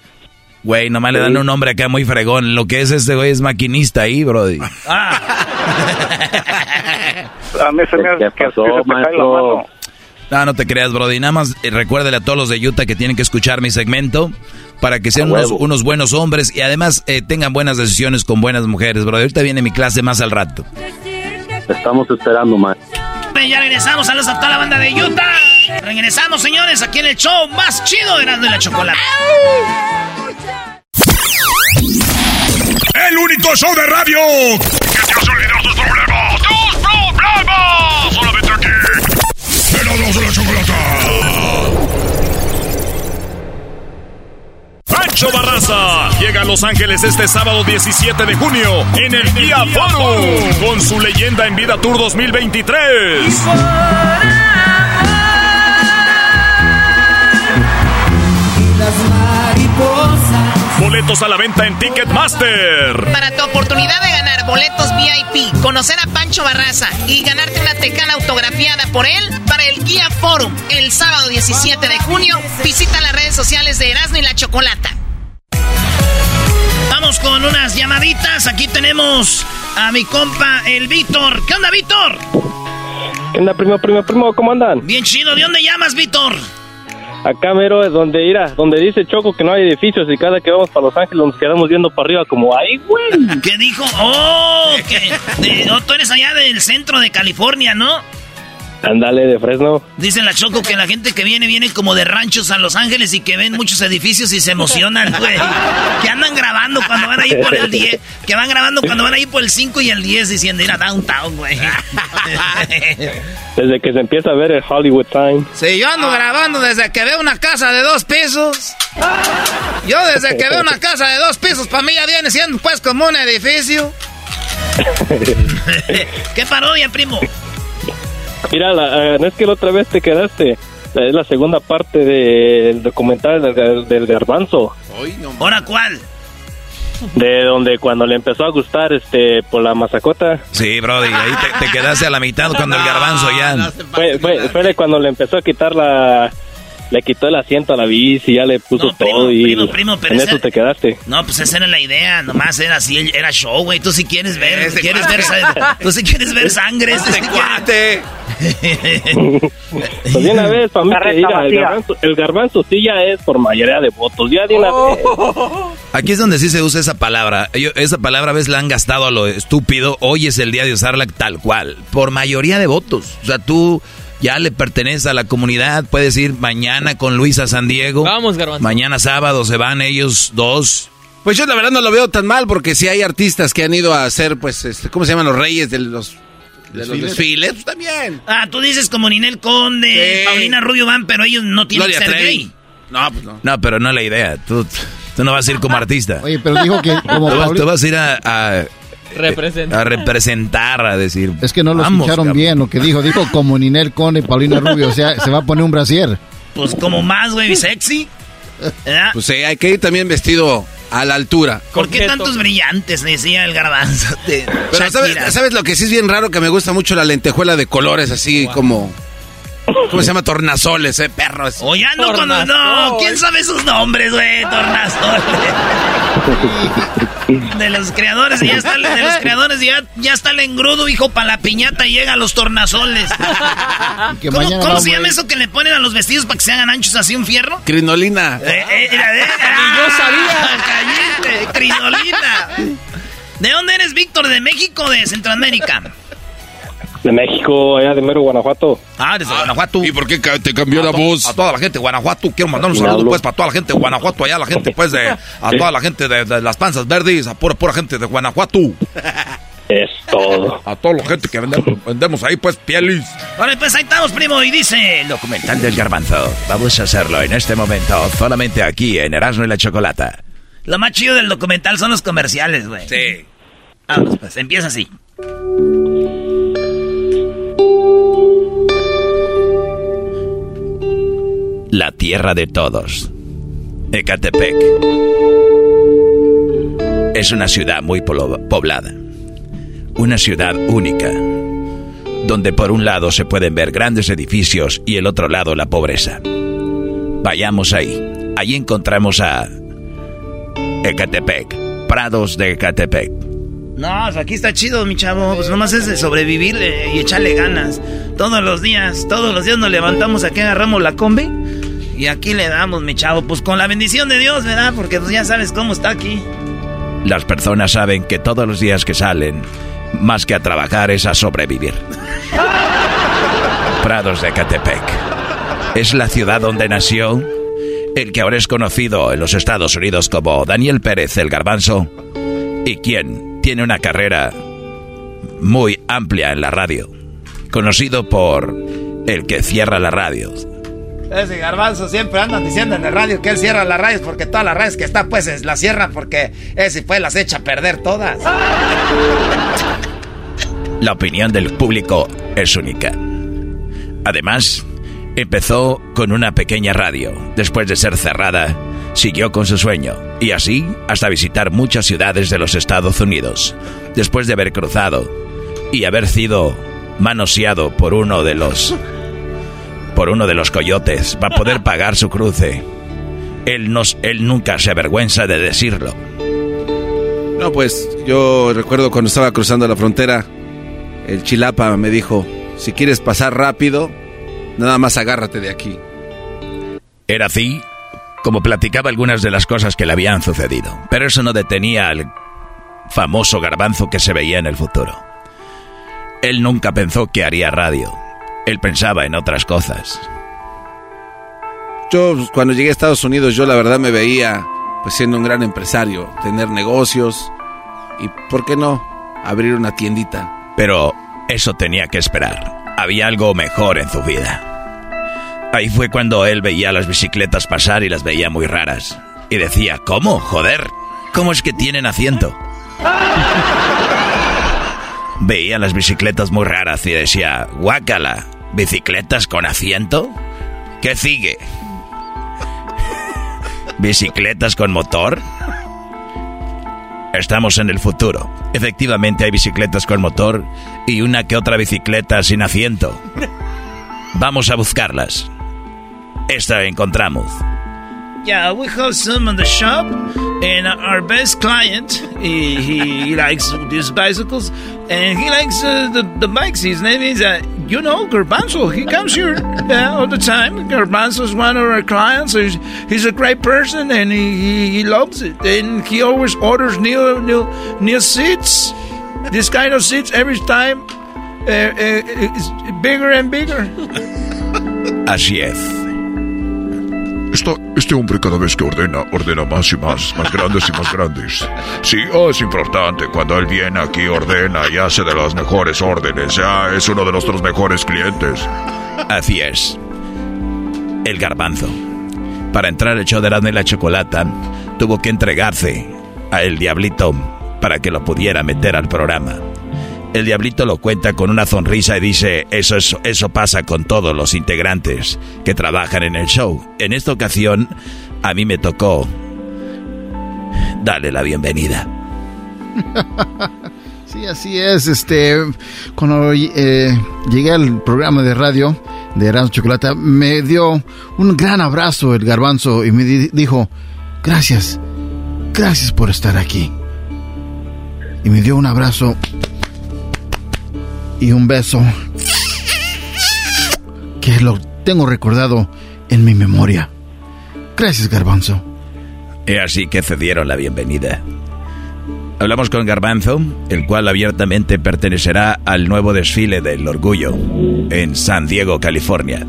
Güey, nomás le dan un nombre acá muy fregón. Lo que es este güey es maquinista ahí, brody. Ah. A mí se me hace que, pasó, No, no te creas, Brody. Nada más eh, recuérdale a todos los de Utah que tienen que escuchar mi segmento para que sean unos, buenos hombres y además eh, tengan buenas decisiones con buenas mujeres, Brody. Ahorita viene mi clase más al rato. Estamos esperando más. Ya regresamos, saludos a toda la banda de Utah. Regresamos, señores, aquí en el show más chido de de la Chocolate. El único show de radio que te hace olvidar tus problemas. ¡Tus problemas! Solamente aquí. En de la Chocolata. Pancho Barraza llega a Los Ángeles este sábado 17 de junio en el Día Forum con su leyenda en vida Tour 2023. Boletos a la venta en Ticketmaster. Para tu oportunidad de ganar boletos VIP, conocer a Pancho Barraza y ganarte una tecana autografiada por él para el Guía Forum el sábado 17 de junio, visita las redes sociales de Erasmo y la Chocolata. Vamos con unas llamaditas. Aquí tenemos a mi compa, el Víctor. ¿Qué onda, Víctor? ¿Qué onda, primo, primo, primo? ¿Cómo andan? Bien chido. ¿De dónde llamas, Víctor? Acá mero es donde irá, donde dice Choco que no hay edificios y cada que vamos para Los Ángeles nos quedamos viendo para arriba como, ¡ay, güey! ¿Qué dijo? ¡Oh! Que, tú eres allá del centro de California, ¿no? Ándale, de Fresno. Dice la Choco que la gente que viene, viene como de ranchos a Los Ángeles y que ven muchos edificios y se emocionan, güey. Que andan grabando cuando van a ir por el 10. Que van grabando cuando van a ir por el 5 y el 10 diciendo ir a Downtown, güey. Desde que se empieza a ver el Hollywood Time. Sí, yo ando grabando desde que veo una casa de dos pisos. Yo desde que veo una casa de dos pisos, para mí ya viene siendo pues como un edificio. ¿Qué parodia, primo? Mira, la, no es que la otra vez te quedaste. Es la segunda parte del documental del, garbanzo. ¿Ahora cuál? De donde cuando le empezó a gustar este por la masacota. Sí, Brody, ahí te, quedaste a la mitad cuando el garbanzo ya. fue, fue, de cuando le empezó a quitar la, le quitó el asiento a la bici, ya le puso todo y primo, primo, pero en eso te quedaste. No, pues esa era la idea, nomás era así, era show, güey. Tú si quieres ver, quieres ver, tú si quieres ver sangre, ese cuate. pues de una vez, para mí que diga, el garbanzo, el garbanzo sí ya es por mayoría de votos, ya de una vez. Aquí es donde sí se usa esa palabra. esa palabra a veces la han gastado a lo estúpido. Hoy es el día de usarla tal cual, por mayoría de votos. O sea, tú ya le pertenece a la comunidad. Puedes ir mañana con Luis a San Diego. Vamos, Garbanzo. Mañana sábado se van ellos dos. Pues yo la verdad no lo veo tan mal porque si hay artistas que han ido a hacer, pues, este, ¿cómo se llaman los reyes de los, de los desfiles? Pues, también. Ah, tú dices como Ninel Conde, Paulina Rubio van, pero ellos no tienen que ser gay. No, pues no. No, pero no es la idea. Tú, tú no vas a ir como artista. Oye, pero dijo que como tú, vas a ir a a representar, a decir. Es que no lo escucharon bien lo que dijo. Dijo como Ninel Conde y Paulina Rubio. O sea, se va a poner un brasier. Pues como más, güey, sexy. Pues sí, hay que ir también vestido a la altura. ¿Por qué tantos brillantes? Decía el garbanzo. de Pero ¿sabes, Shakira. ¿sabes lo que sí es bien raro? Que me gusta mucho la lentejuela de colores, así como... ¿Cómo se llama? Tornasoles, eh, perros. Oye, ando con... No, ¿quién sabe esos nombres, güey? Tornasol. De los creadores, ya está, de los creadores, ya, ya está el engrudo, hijo, para la piñata y llega a los tornasoles. ¿Cómo, se llama eso que le ponen a los vestidos para que se hagan anchos así un fierro? Crinolina. Eh, eh, yo sabía. Cállate, crinolina. ¿De dónde eres, Víctor? ¿De México o de Centroamérica? De México, allá de Mero, Guanajuato. Ah, desde Guanajuato. ¿Y por qué te cambió la voz? A toda la gente de Guanajuato, quiero mandar un saludo hablo. pues para toda la gente de Guanajuato, allá la gente pues de, a toda la gente de, de las panzas verdes, a pura, pura gente de Guanajuato. Es todo. A toda la gente que vendemos, vendemos ahí pues pielis. Vale, pues ahí estamos, primo, y dice... El documental del garbanzo. Vamos a hacerlo en este momento, solamente aquí en Erasmo y la Chocolata. Lo más chido del documental son los comerciales, güey. Sí. Vamos, pues, empieza así. La tierra de todos. Ecatepec. Es una ciudad muy poblada. Una ciudad única. Donde por un lado se pueden ver grandes edificios y el otro lado la pobreza. Vayamos ahí. Allí encontramos a Ecatepec. Prados de Ecatepec. No, pues aquí está chido, mi chavo. Pues nomás es de sobrevivir eh, y echarle ganas. Todos los días, todos los días nos levantamos aquí, agarramos la combi. Y aquí le damos, mi chavo. Pues con la bendición de Dios, ¿verdad? Porque pues ya sabes cómo está aquí. Las personas saben que todos los días que salen, más que a trabajar, es a sobrevivir. Prados de Ecatepec. Es la ciudad donde nació el que ahora es conocido en los Estados Unidos como Daniel Pérez el Garbanzo y quien tiene una carrera muy amplia en la radio, conocido por el que cierra la radio. Ese garbanzo siempre andan diciendo en el radio que él cierra las radios porque todas las radios que está pues es- las cierra porque ese pues las echa a perder todas. La opinión del público es única. Además, empezó con una pequeña radio. Después de ser cerrada, siguió con su sueño. Y así hasta visitar muchas ciudades de los Estados Unidos. Después de haber cruzado y haber sido manoseado por uno de los por uno de los coyotes para poder pagar su cruce. Él, nos, él nunca se avergüenza de decirlo. No, pues yo recuerdo cuando estaba cruzando la frontera, el chilapa me dijo, si quieres pasar rápido, nada más agárrate de aquí. Era así como platicaba algunas de las cosas que le habían sucedido. Pero eso no detenía al famoso garbanzo que se veía en el futuro. Él nunca pensó que haría radio. Él pensaba en otras cosas. Yo cuando llegué a Estados Unidos, yo la verdad me veía pues siendo un gran empresario, tener negocios y, ¿por qué no?, abrir una tiendita. Pero eso tenía que esperar. Había algo mejor en su vida. Ahí fue cuando él veía las bicicletas pasar y las veía muy raras. Y decía, ¿cómo? Joder, ¿cómo es que tienen asiento? Veía las bicicletas muy raras y decía, guácala, ¿bicicletas con asiento? ¿Qué sigue? ¿Bicicletas con motor? Estamos en el futuro. Efectivamente hay bicicletas con motor y una que otra bicicleta sin asiento. Vamos a buscarlas. Esta encontramos. Yeah, we have some in the shop, and our best client, he, he, he likes these bicycles, and he likes uh, the, the bikes. His name is, uh, you know, Garbanzo. He comes here all the time. Garbanzo is one of our clients. He's, he's a great person, and he, he, he loves it. And he always orders new, new, new seats. This kind of seats every time uh, uh, it's bigger and bigger. Así es. Esta- este hombre cada vez que ordena, ordena más y más, más grandes y más grandes. Sí, ah, es importante. Cuando él viene aquí, ordena y hace de las mejores órdenes. Ya es uno de nuestros mejores clientes. Así es. El garbanzo. Para entrar al show de y la Chocolata, tuvo que entregarse a el diablito para que lo pudiera meter al programa. El diablito lo cuenta con una sonrisa y dice, eso, es- eso pasa con todos los integrantes que trabajan en el show. En esta ocasión, a mí me tocó Dale la bienvenida. Sí, así es. Este, cuando eh, llegué al programa de radio de Erasmo Chocolata, me dio un gran abrazo el garbanzo y me di- dijo, gracias, gracias por estar aquí. Y me dio un abrazo y un beso que lo tengo recordado en mi memoria. Gracias, garbanzo. Y así que cedieron la bienvenida. Hablamos con Garbanzo, el cual abiertamente pertenecerá al nuevo desfile del orgullo en San Diego, California,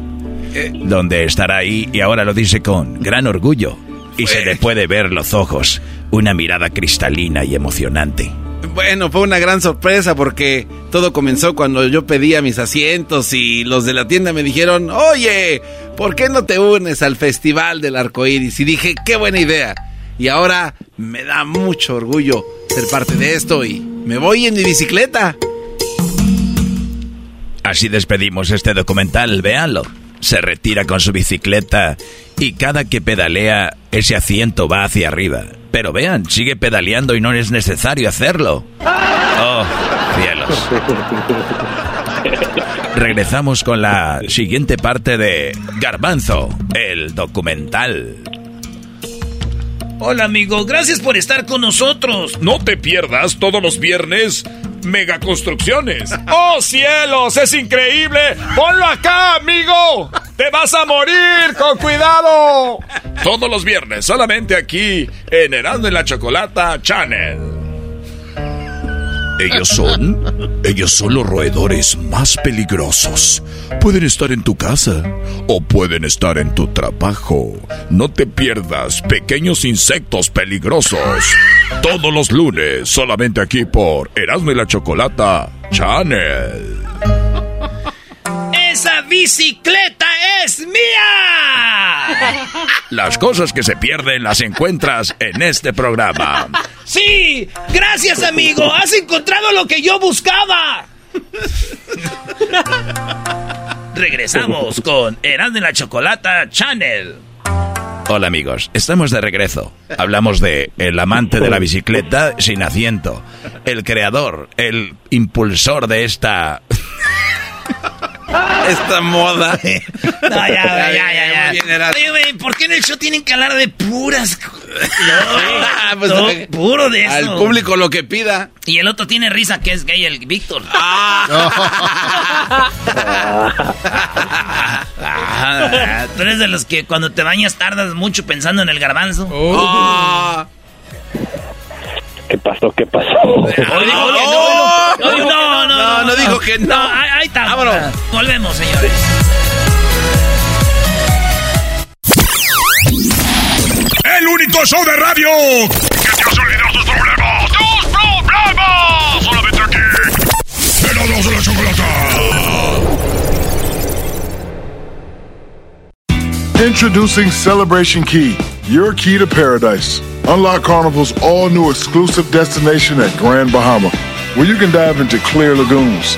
donde estará ahí y ahora lo dice con gran orgullo y se le puede ver los ojos, una mirada cristalina y emocionante. Bueno, fue una gran sorpresa porque todo comenzó cuando yo pedía mis asientos y los de la tienda me dijeron, oye, ¿por qué no te unes al Festival del Arco Iris? Y dije, qué buena idea. Y ahora me da mucho orgullo ser parte de esto y me voy en mi bicicleta. Así despedimos este documental, véanlo. Se retira con su bicicleta y cada que pedalea ese asiento va hacia arriba. Pero vean, sigue pedaleando y no es necesario hacerlo. Oh, cielos. Regresamos con la siguiente parte de Garbanzo, el documental. Hola amigo, gracias por estar con nosotros. No te pierdas todos los viernes Mega Construcciones. ¡Oh cielos! ¡Es increíble! ¡Ponlo acá, amigo! ¡Te vas a morir! ¡Con cuidado! Todos los viernes, solamente aquí, en Erasmo y la Chocolata Channel. Ellos son, ellos son los roedores más peligrosos. Pueden estar en tu casa o pueden estar en tu trabajo. No te pierdas pequeños insectos peligrosos. Todos los lunes, solamente aquí por Erasmo la Chocolata Channel. ¡Esa bicicleta es mía! Las cosas que se pierden las encuentras en este programa. Sí, gracias amigo, has encontrado lo que yo buscaba. Regresamos con Erasmo y la Chocolata Channel. Hola amigos, estamos de regreso. Hablamos de el amante de la bicicleta sin asiento, el creador, el impulsor de esta esta moda. No, ya, ya, ya. Oye, güey, ¿por qué en el show tienen que hablar de puras? Ah, pues, No, eh, puro de eso. Al público lo que pida. Y el otro tiene risa que es gay, el Víctor. Ah, Tú eres de los que cuando te bañas tardas mucho pensando en el garbanzo. Ah. ¿Qué pasó? ¿Qué pasó? No, no, No, no dijo que no. Ahí, ahí. Vámonos. Volvemos, señores. El único show de radio que te hace olvidar tus problemas. ¡Tus problemas! Solamente aquí. Erasmo y la Chocolata. Introducing Celebration Key, your key to paradise. Unlock Carnival's all new exclusive destination at Grand Bahama, where you can dive into clear lagoons,